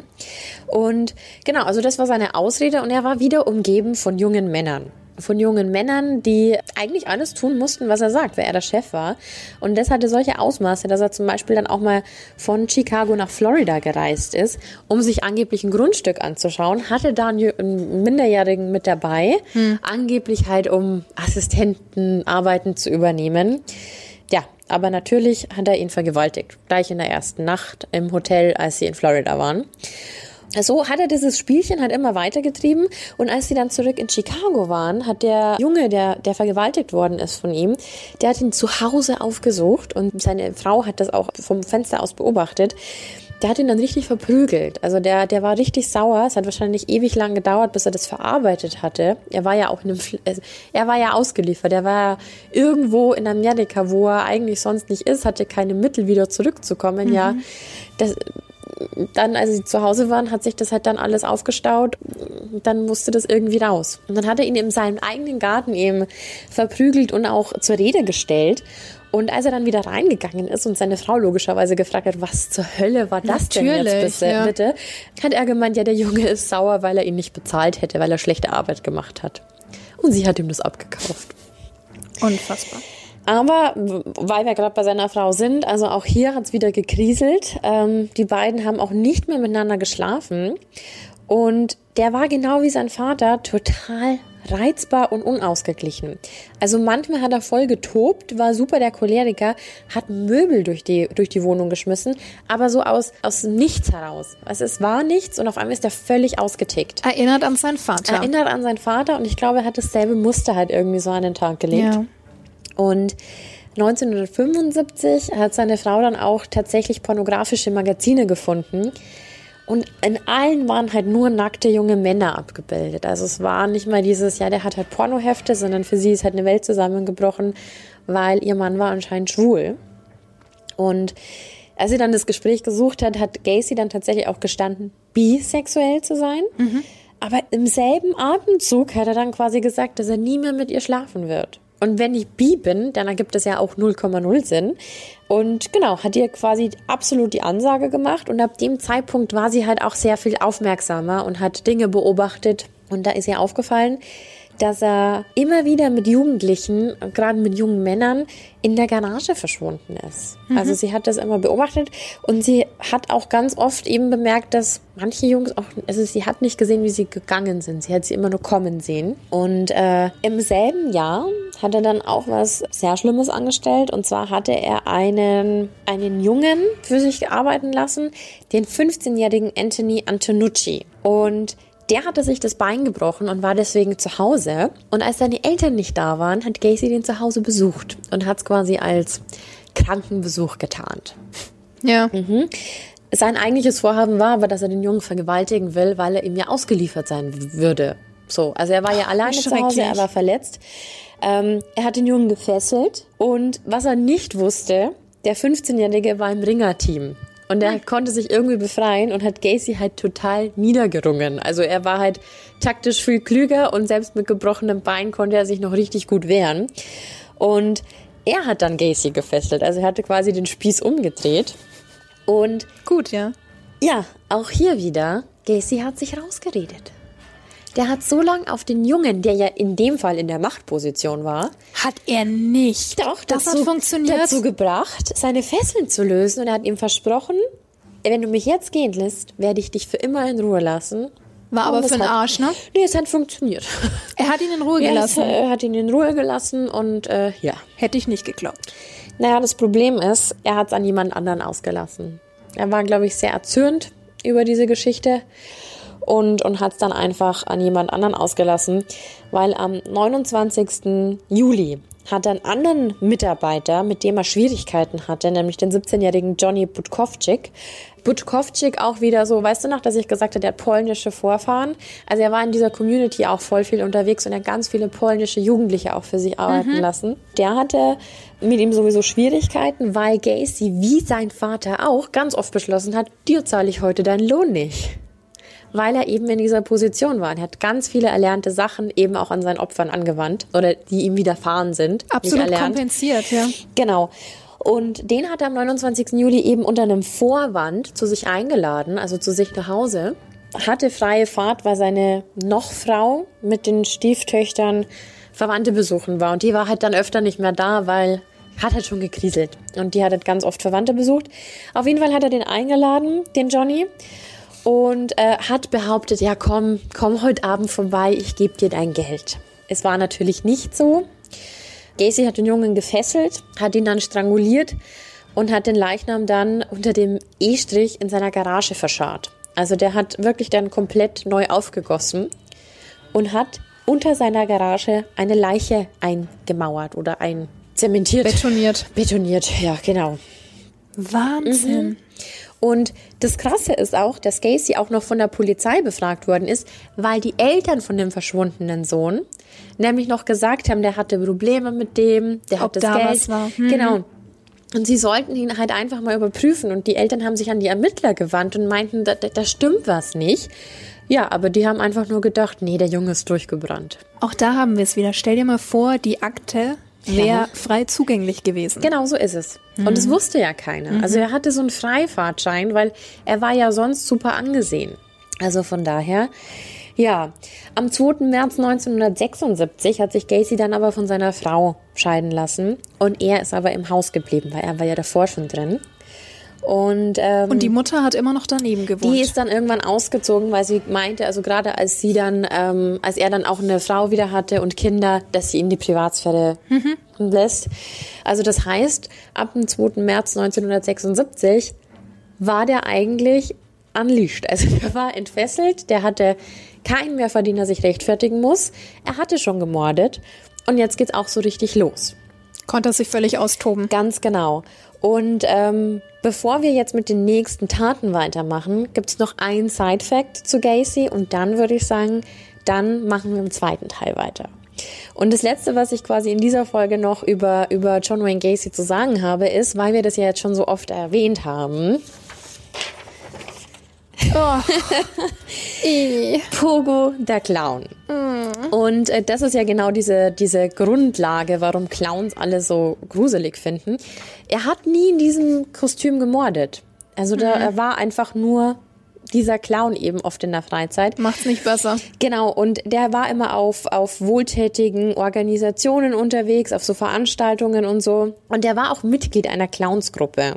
Und genau, also das war seine Ausrede und er war wieder umgeben von jungen Männern von jungen Männern, die eigentlich alles tun mussten, was er sagt, weil er der Chef war. Und das hatte solche Ausmaße, dass er zum Beispiel dann auch mal von Chicago nach Florida gereist ist, um sich angeblich ein Grundstück anzuschauen, hatte da einen Minderjährigen mit dabei, hm. angeblich halt um Assistentenarbeiten zu übernehmen. Ja, aber natürlich hat er ihn vergewaltigt, gleich in der ersten Nacht im Hotel, als sie in Florida waren. So hat er dieses Spielchen halt immer weitergetrieben und als sie dann zurück in Chicago waren, hat der Junge, der, der vergewaltigt worden ist von ihm, der hat ihn zu Hause aufgesucht und seine Frau hat das auch vom Fenster aus beobachtet. der hat ihn dann richtig verprügelt. Also der, der war richtig sauer. Es hat wahrscheinlich ewig lang gedauert, bis er das verarbeitet hatte. Er war ja auch in einem, er war ja ausgeliefert. Er war ja irgendwo in Amerika, wo er eigentlich sonst nicht ist, hatte keine Mittel wieder zurückzukommen. Mhm. Ja, das, dann, als sie zu Hause waren, hat sich das halt dann alles aufgestaut. Dann musste das irgendwie raus. Und dann hat er ihn in seinem eigenen Garten eben verprügelt und auch zur Rede gestellt. Und als er dann wieder reingegangen ist und seine Frau logischerweise gefragt hat, was zur Hölle war das Natürlich, denn jetzt bitte, ja. bitte, hat er gemeint, ja, der Junge ist sauer, weil er ihn nicht bezahlt hätte, weil er schlechte Arbeit gemacht hat. Und sie hat ihm das abgekauft. Unfassbar. Aber weil wir gerade bei seiner Frau sind, also auch hier hat es wieder gekriselt. Ähm, die beiden haben auch nicht mehr miteinander geschlafen. Und der war genau wie sein Vater total reizbar und unausgeglichen. Also manchmal hat er voll getobt, war super der Choleriker, hat Möbel durch die, durch die Wohnung geschmissen, aber so aus, aus nichts heraus. Also es war nichts und auf einmal ist er völlig ausgetickt. Erinnert an seinen Vater. Erinnert an seinen Vater und ich glaube, er hat dasselbe Muster halt irgendwie so an den Tag gelegt. Ja. Und 1975 hat seine Frau dann auch tatsächlich pornografische Magazine gefunden. Und in allen waren halt nur nackte junge Männer abgebildet. Also es war nicht mal dieses, ja, der hat halt Pornohefte, sondern für sie ist halt eine Welt zusammengebrochen, weil ihr Mann war anscheinend schwul. Und als sie dann das Gespräch gesucht hat, hat Gacy dann tatsächlich auch gestanden, bisexuell zu sein. Mhm. Aber im selben Atemzug hat er dann quasi gesagt, dass er nie mehr mit ihr schlafen wird. Und wenn ich bi bin, dann ergibt das ja auch 0,0 Sinn. Und genau, hat ihr quasi absolut die Ansage gemacht. Und ab dem Zeitpunkt war sie halt auch sehr viel aufmerksamer und hat Dinge beobachtet. Und da ist ihr aufgefallen, dass er immer wieder mit Jugendlichen, gerade mit jungen Männern, in der Garage verschwunden ist. Mhm. Also sie hat das immer beobachtet und sie hat auch ganz oft eben bemerkt, dass manche Jungs auch, also sie hat nicht gesehen, wie sie gegangen sind. Sie hat sie immer nur kommen sehen. Und äh, im selben Jahr hat er dann auch was sehr Schlimmes angestellt. Und zwar hatte er einen, einen Jungen für sich arbeiten lassen, den 15-jährigen Anthony Antonucci. Und der hatte sich das Bein gebrochen und war deswegen zu Hause. Und als seine Eltern nicht da waren, hat Gacy den zu Hause besucht und hat es quasi als Krankenbesuch getarnt. Ja. Mhm. Sein eigentliches Vorhaben war aber, dass er den Jungen vergewaltigen will, weil er ihm ja ausgeliefert sein würde. So, also er war ja alleine zu Hause, er war verletzt. Ähm, er hat den Jungen gefesselt und was er nicht wusste, der 15-Jährige war im Ringerteam. Und er konnte sich irgendwie befreien und hat Gacy halt total niedergerungen. Also er war halt taktisch viel klüger und selbst mit gebrochenem Bein konnte er sich noch richtig gut wehren. Und er hat dann Gacy gefesselt. Also er hatte quasi den Spieß umgedreht. Und gut, ja. Ja, auch hier wieder, Gacy hat sich rausgeredet. Der hat so lange auf den Jungen, der ja in dem Fall in der Machtposition war, hat er nicht. Doch, das dazu, hat funktioniert. dazu gebracht, seine Fesseln zu lösen. Und er hat ihm versprochen, wenn du mich jetzt gehen lässt, werde ich dich für immer in Ruhe lassen. War aber für den Arsch, ne? Nee, es hat funktioniert. Er hat ihn in Ruhe gelassen. Ja, er hat ihn in Ruhe gelassen und äh, ja. Hätte ich nicht geglaubt. Naja, das Problem ist, er hat es an jemand anderen ausgelassen. Er war, glaube ich, sehr erzürnt über diese Geschichte und, und hat es dann einfach an jemand anderen ausgelassen, weil am 29. Juli hat er einen anderen Mitarbeiter, mit dem er Schwierigkeiten hatte, nämlich den 17-jährigen Johnny Budkowczyk. Budkowczyk auch wieder so, weißt du noch, dass ich gesagt habe, der hat polnische Vorfahren. Also er war in dieser Community auch voll viel unterwegs und er hat ganz viele polnische Jugendliche auch für sich arbeiten mhm. lassen. Der hatte mit ihm sowieso Schwierigkeiten, weil Gacy, wie sein Vater auch, ganz oft beschlossen hat, dir zahle ich heute deinen Lohn nicht weil er eben in dieser Position war. Er hat ganz viele erlernte Sachen eben auch an seinen Opfern angewandt oder die ihm widerfahren sind. Absolut kompensiert, ja. Genau. Und den hat er am 29. Juli eben unter einem Vorwand zu sich eingeladen, also zu sich nach Hause. Hatte freie Fahrt, weil seine Nochfrau mit den Stieftöchtern Verwandte besuchen war. Und die war halt dann öfter nicht mehr da, weil hat halt schon gekriselt. Und die hat halt ganz oft Verwandte besucht. Auf jeden Fall hat er den eingeladen, den Johnny und äh, hat behauptet, ja komm, komm heute Abend vorbei, ich gebe dir dein Geld. Es war natürlich nicht so. Gacy hat den Jungen gefesselt, hat ihn dann stranguliert und hat den Leichnam dann unter dem E-Strich in seiner Garage verscharrt. Also der hat wirklich dann komplett neu aufgegossen und hat unter seiner Garage eine Leiche eingemauert oder einzementiert. Betoniert. Betoniert, ja, genau. Wahnsinn. Mhm. Und das Krasse ist auch, dass Gacy auch noch von der Polizei befragt worden ist, weil die Eltern von dem verschwundenen Sohn nämlich noch gesagt haben, der hatte Probleme mit dem, der Ob hat das da Geld. was war. Mhm. Genau. Und sie sollten ihn halt einfach mal überprüfen. Und die Eltern haben sich an die Ermittler gewandt und meinten, da, da stimmt was nicht. Ja, aber die haben einfach nur gedacht, nee, der Junge ist durchgebrannt. Auch da haben wir es wieder. Stell dir mal vor, die Akte wäre Ja. frei zugänglich gewesen. Genau so ist es. Und das wusste ja keiner. Also er hatte so einen Freifahrtschein, weil er war ja sonst super angesehen. Also von daher, ja. Am 2. März 1976 hat sich Gacy dann aber von seiner Frau scheiden lassen. Und er ist aber im Haus geblieben, weil er war ja davor schon drin. Und, ähm, Und die Mutter hat immer noch daneben gewohnt. die ist dann irgendwann ausgezogen, weil sie meinte, also gerade als sie dann, ähm, als er dann auch eine Frau wieder hatte und Kinder, dass sie ihn die Privatsphäre lässt. Also das heißt, ab dem 2. März 1976 war der eigentlich unleashed. Also der war entfesselt, der hatte keinen mehr, für den er sich rechtfertigen muss. Er hatte schon gemordet und jetzt geht's auch so richtig los. Konnte er sich völlig austoben. Ganz genau. Und ähm, bevor wir jetzt mit den nächsten Taten weitermachen, gibt's noch ein Side-Fact zu Gacy und dann würde ich sagen, dann machen wir im zweiten Teil weiter. Und das Letzte, was ich quasi in dieser Folge noch über, über John Wayne Gacy zu sagen habe, ist, weil wir das ja jetzt schon so oft erwähnt haben, Oh. Pogo der Clown. Und äh, das ist ja genau diese, diese Grundlage, warum Clowns alle so gruselig finden. Er hat nie in diesem Kostüm gemordet. Also da, er war einfach nur dieser Clown eben oft in der Freizeit. Macht's nicht besser. Genau, und der war immer auf, auf wohltätigen Organisationen unterwegs, auf so Veranstaltungen und so. Und der war auch Mitglied einer Clownsgruppe.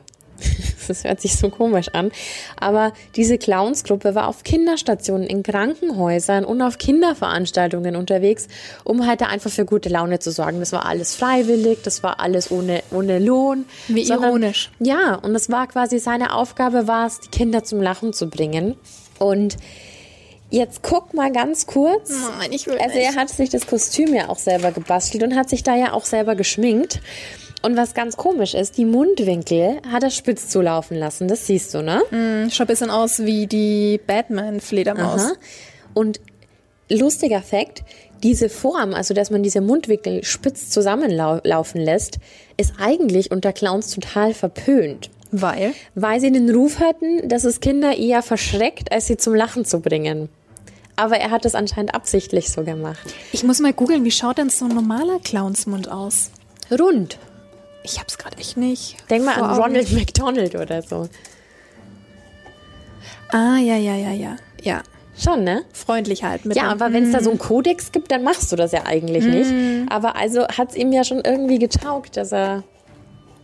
Das hört sich so komisch an. Aber diese Clownsgruppe war auf Kinderstationen, in Krankenhäusern und auf Kinderveranstaltungen unterwegs, um halt da einfach für gute Laune zu sorgen. Das war alles freiwillig, das war alles ohne, ohne Lohn. Wie ironisch. Ja, und das war quasi seine Aufgabe, war es, die Kinder zum Lachen zu bringen. Und jetzt guck mal ganz kurz. Nein, ich will Also er hat sich das Kostüm ja auch selber gebastelt und hat sich da ja auch selber geschminkt. Und was ganz komisch ist, die Mundwinkel hat er spitz zulaufen lassen. Das siehst du, ne? nicht. Schaut ein bisschen aus wie die Batman-Fledermaus. Und lustiger Fakt, diese Form, also dass man diese Mundwinkel spitz zusammenlaufen lässt, ist eigentlich unter Clowns total verpönt. Weil? Weil sie den Ruf hatten, dass es Kinder eher verschreckt, als sie zum Lachen zu bringen. Aber er hat es anscheinend absichtlich so gemacht. Ich muss mal googeln, wie schaut denn so ein normaler Clownsmund aus? Rund. Ich hab's gerade echt nicht. Denk mal an. Ronald McDonald oder so. Ah, ja, ja, ja, ja. Ja. Schon, ne? Freundlich halt mit Ja, aber wenn es da so einen Kodex gibt, dann machst du das ja eigentlich nicht. Aber also hat es ihm ja schon irgendwie getaugt, dass er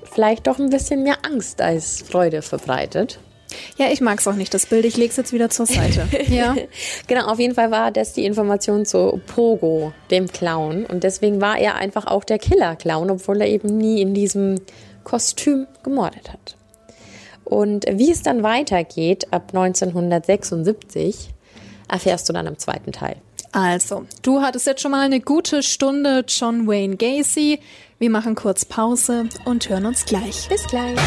vielleicht doch ein bisschen mehr Angst als Freude verbreitet. Ja, ich mag's auch nicht, das Bild. Ich leg's jetzt wieder zur Seite. ja. Genau, auf jeden Fall war das die Information zu Pogo, dem Clown. Und deswegen war er einfach auch der Killer-Clown, obwohl er eben nie in diesem Kostüm gemordet hat. Und wie es dann weitergeht, ab 1976, erfährst du dann im zweiten Teil. Also, du hattest jetzt schon mal eine gute Stunde John Wayne Gacy. Wir machen kurz Pause und hören uns gleich. Bis gleich.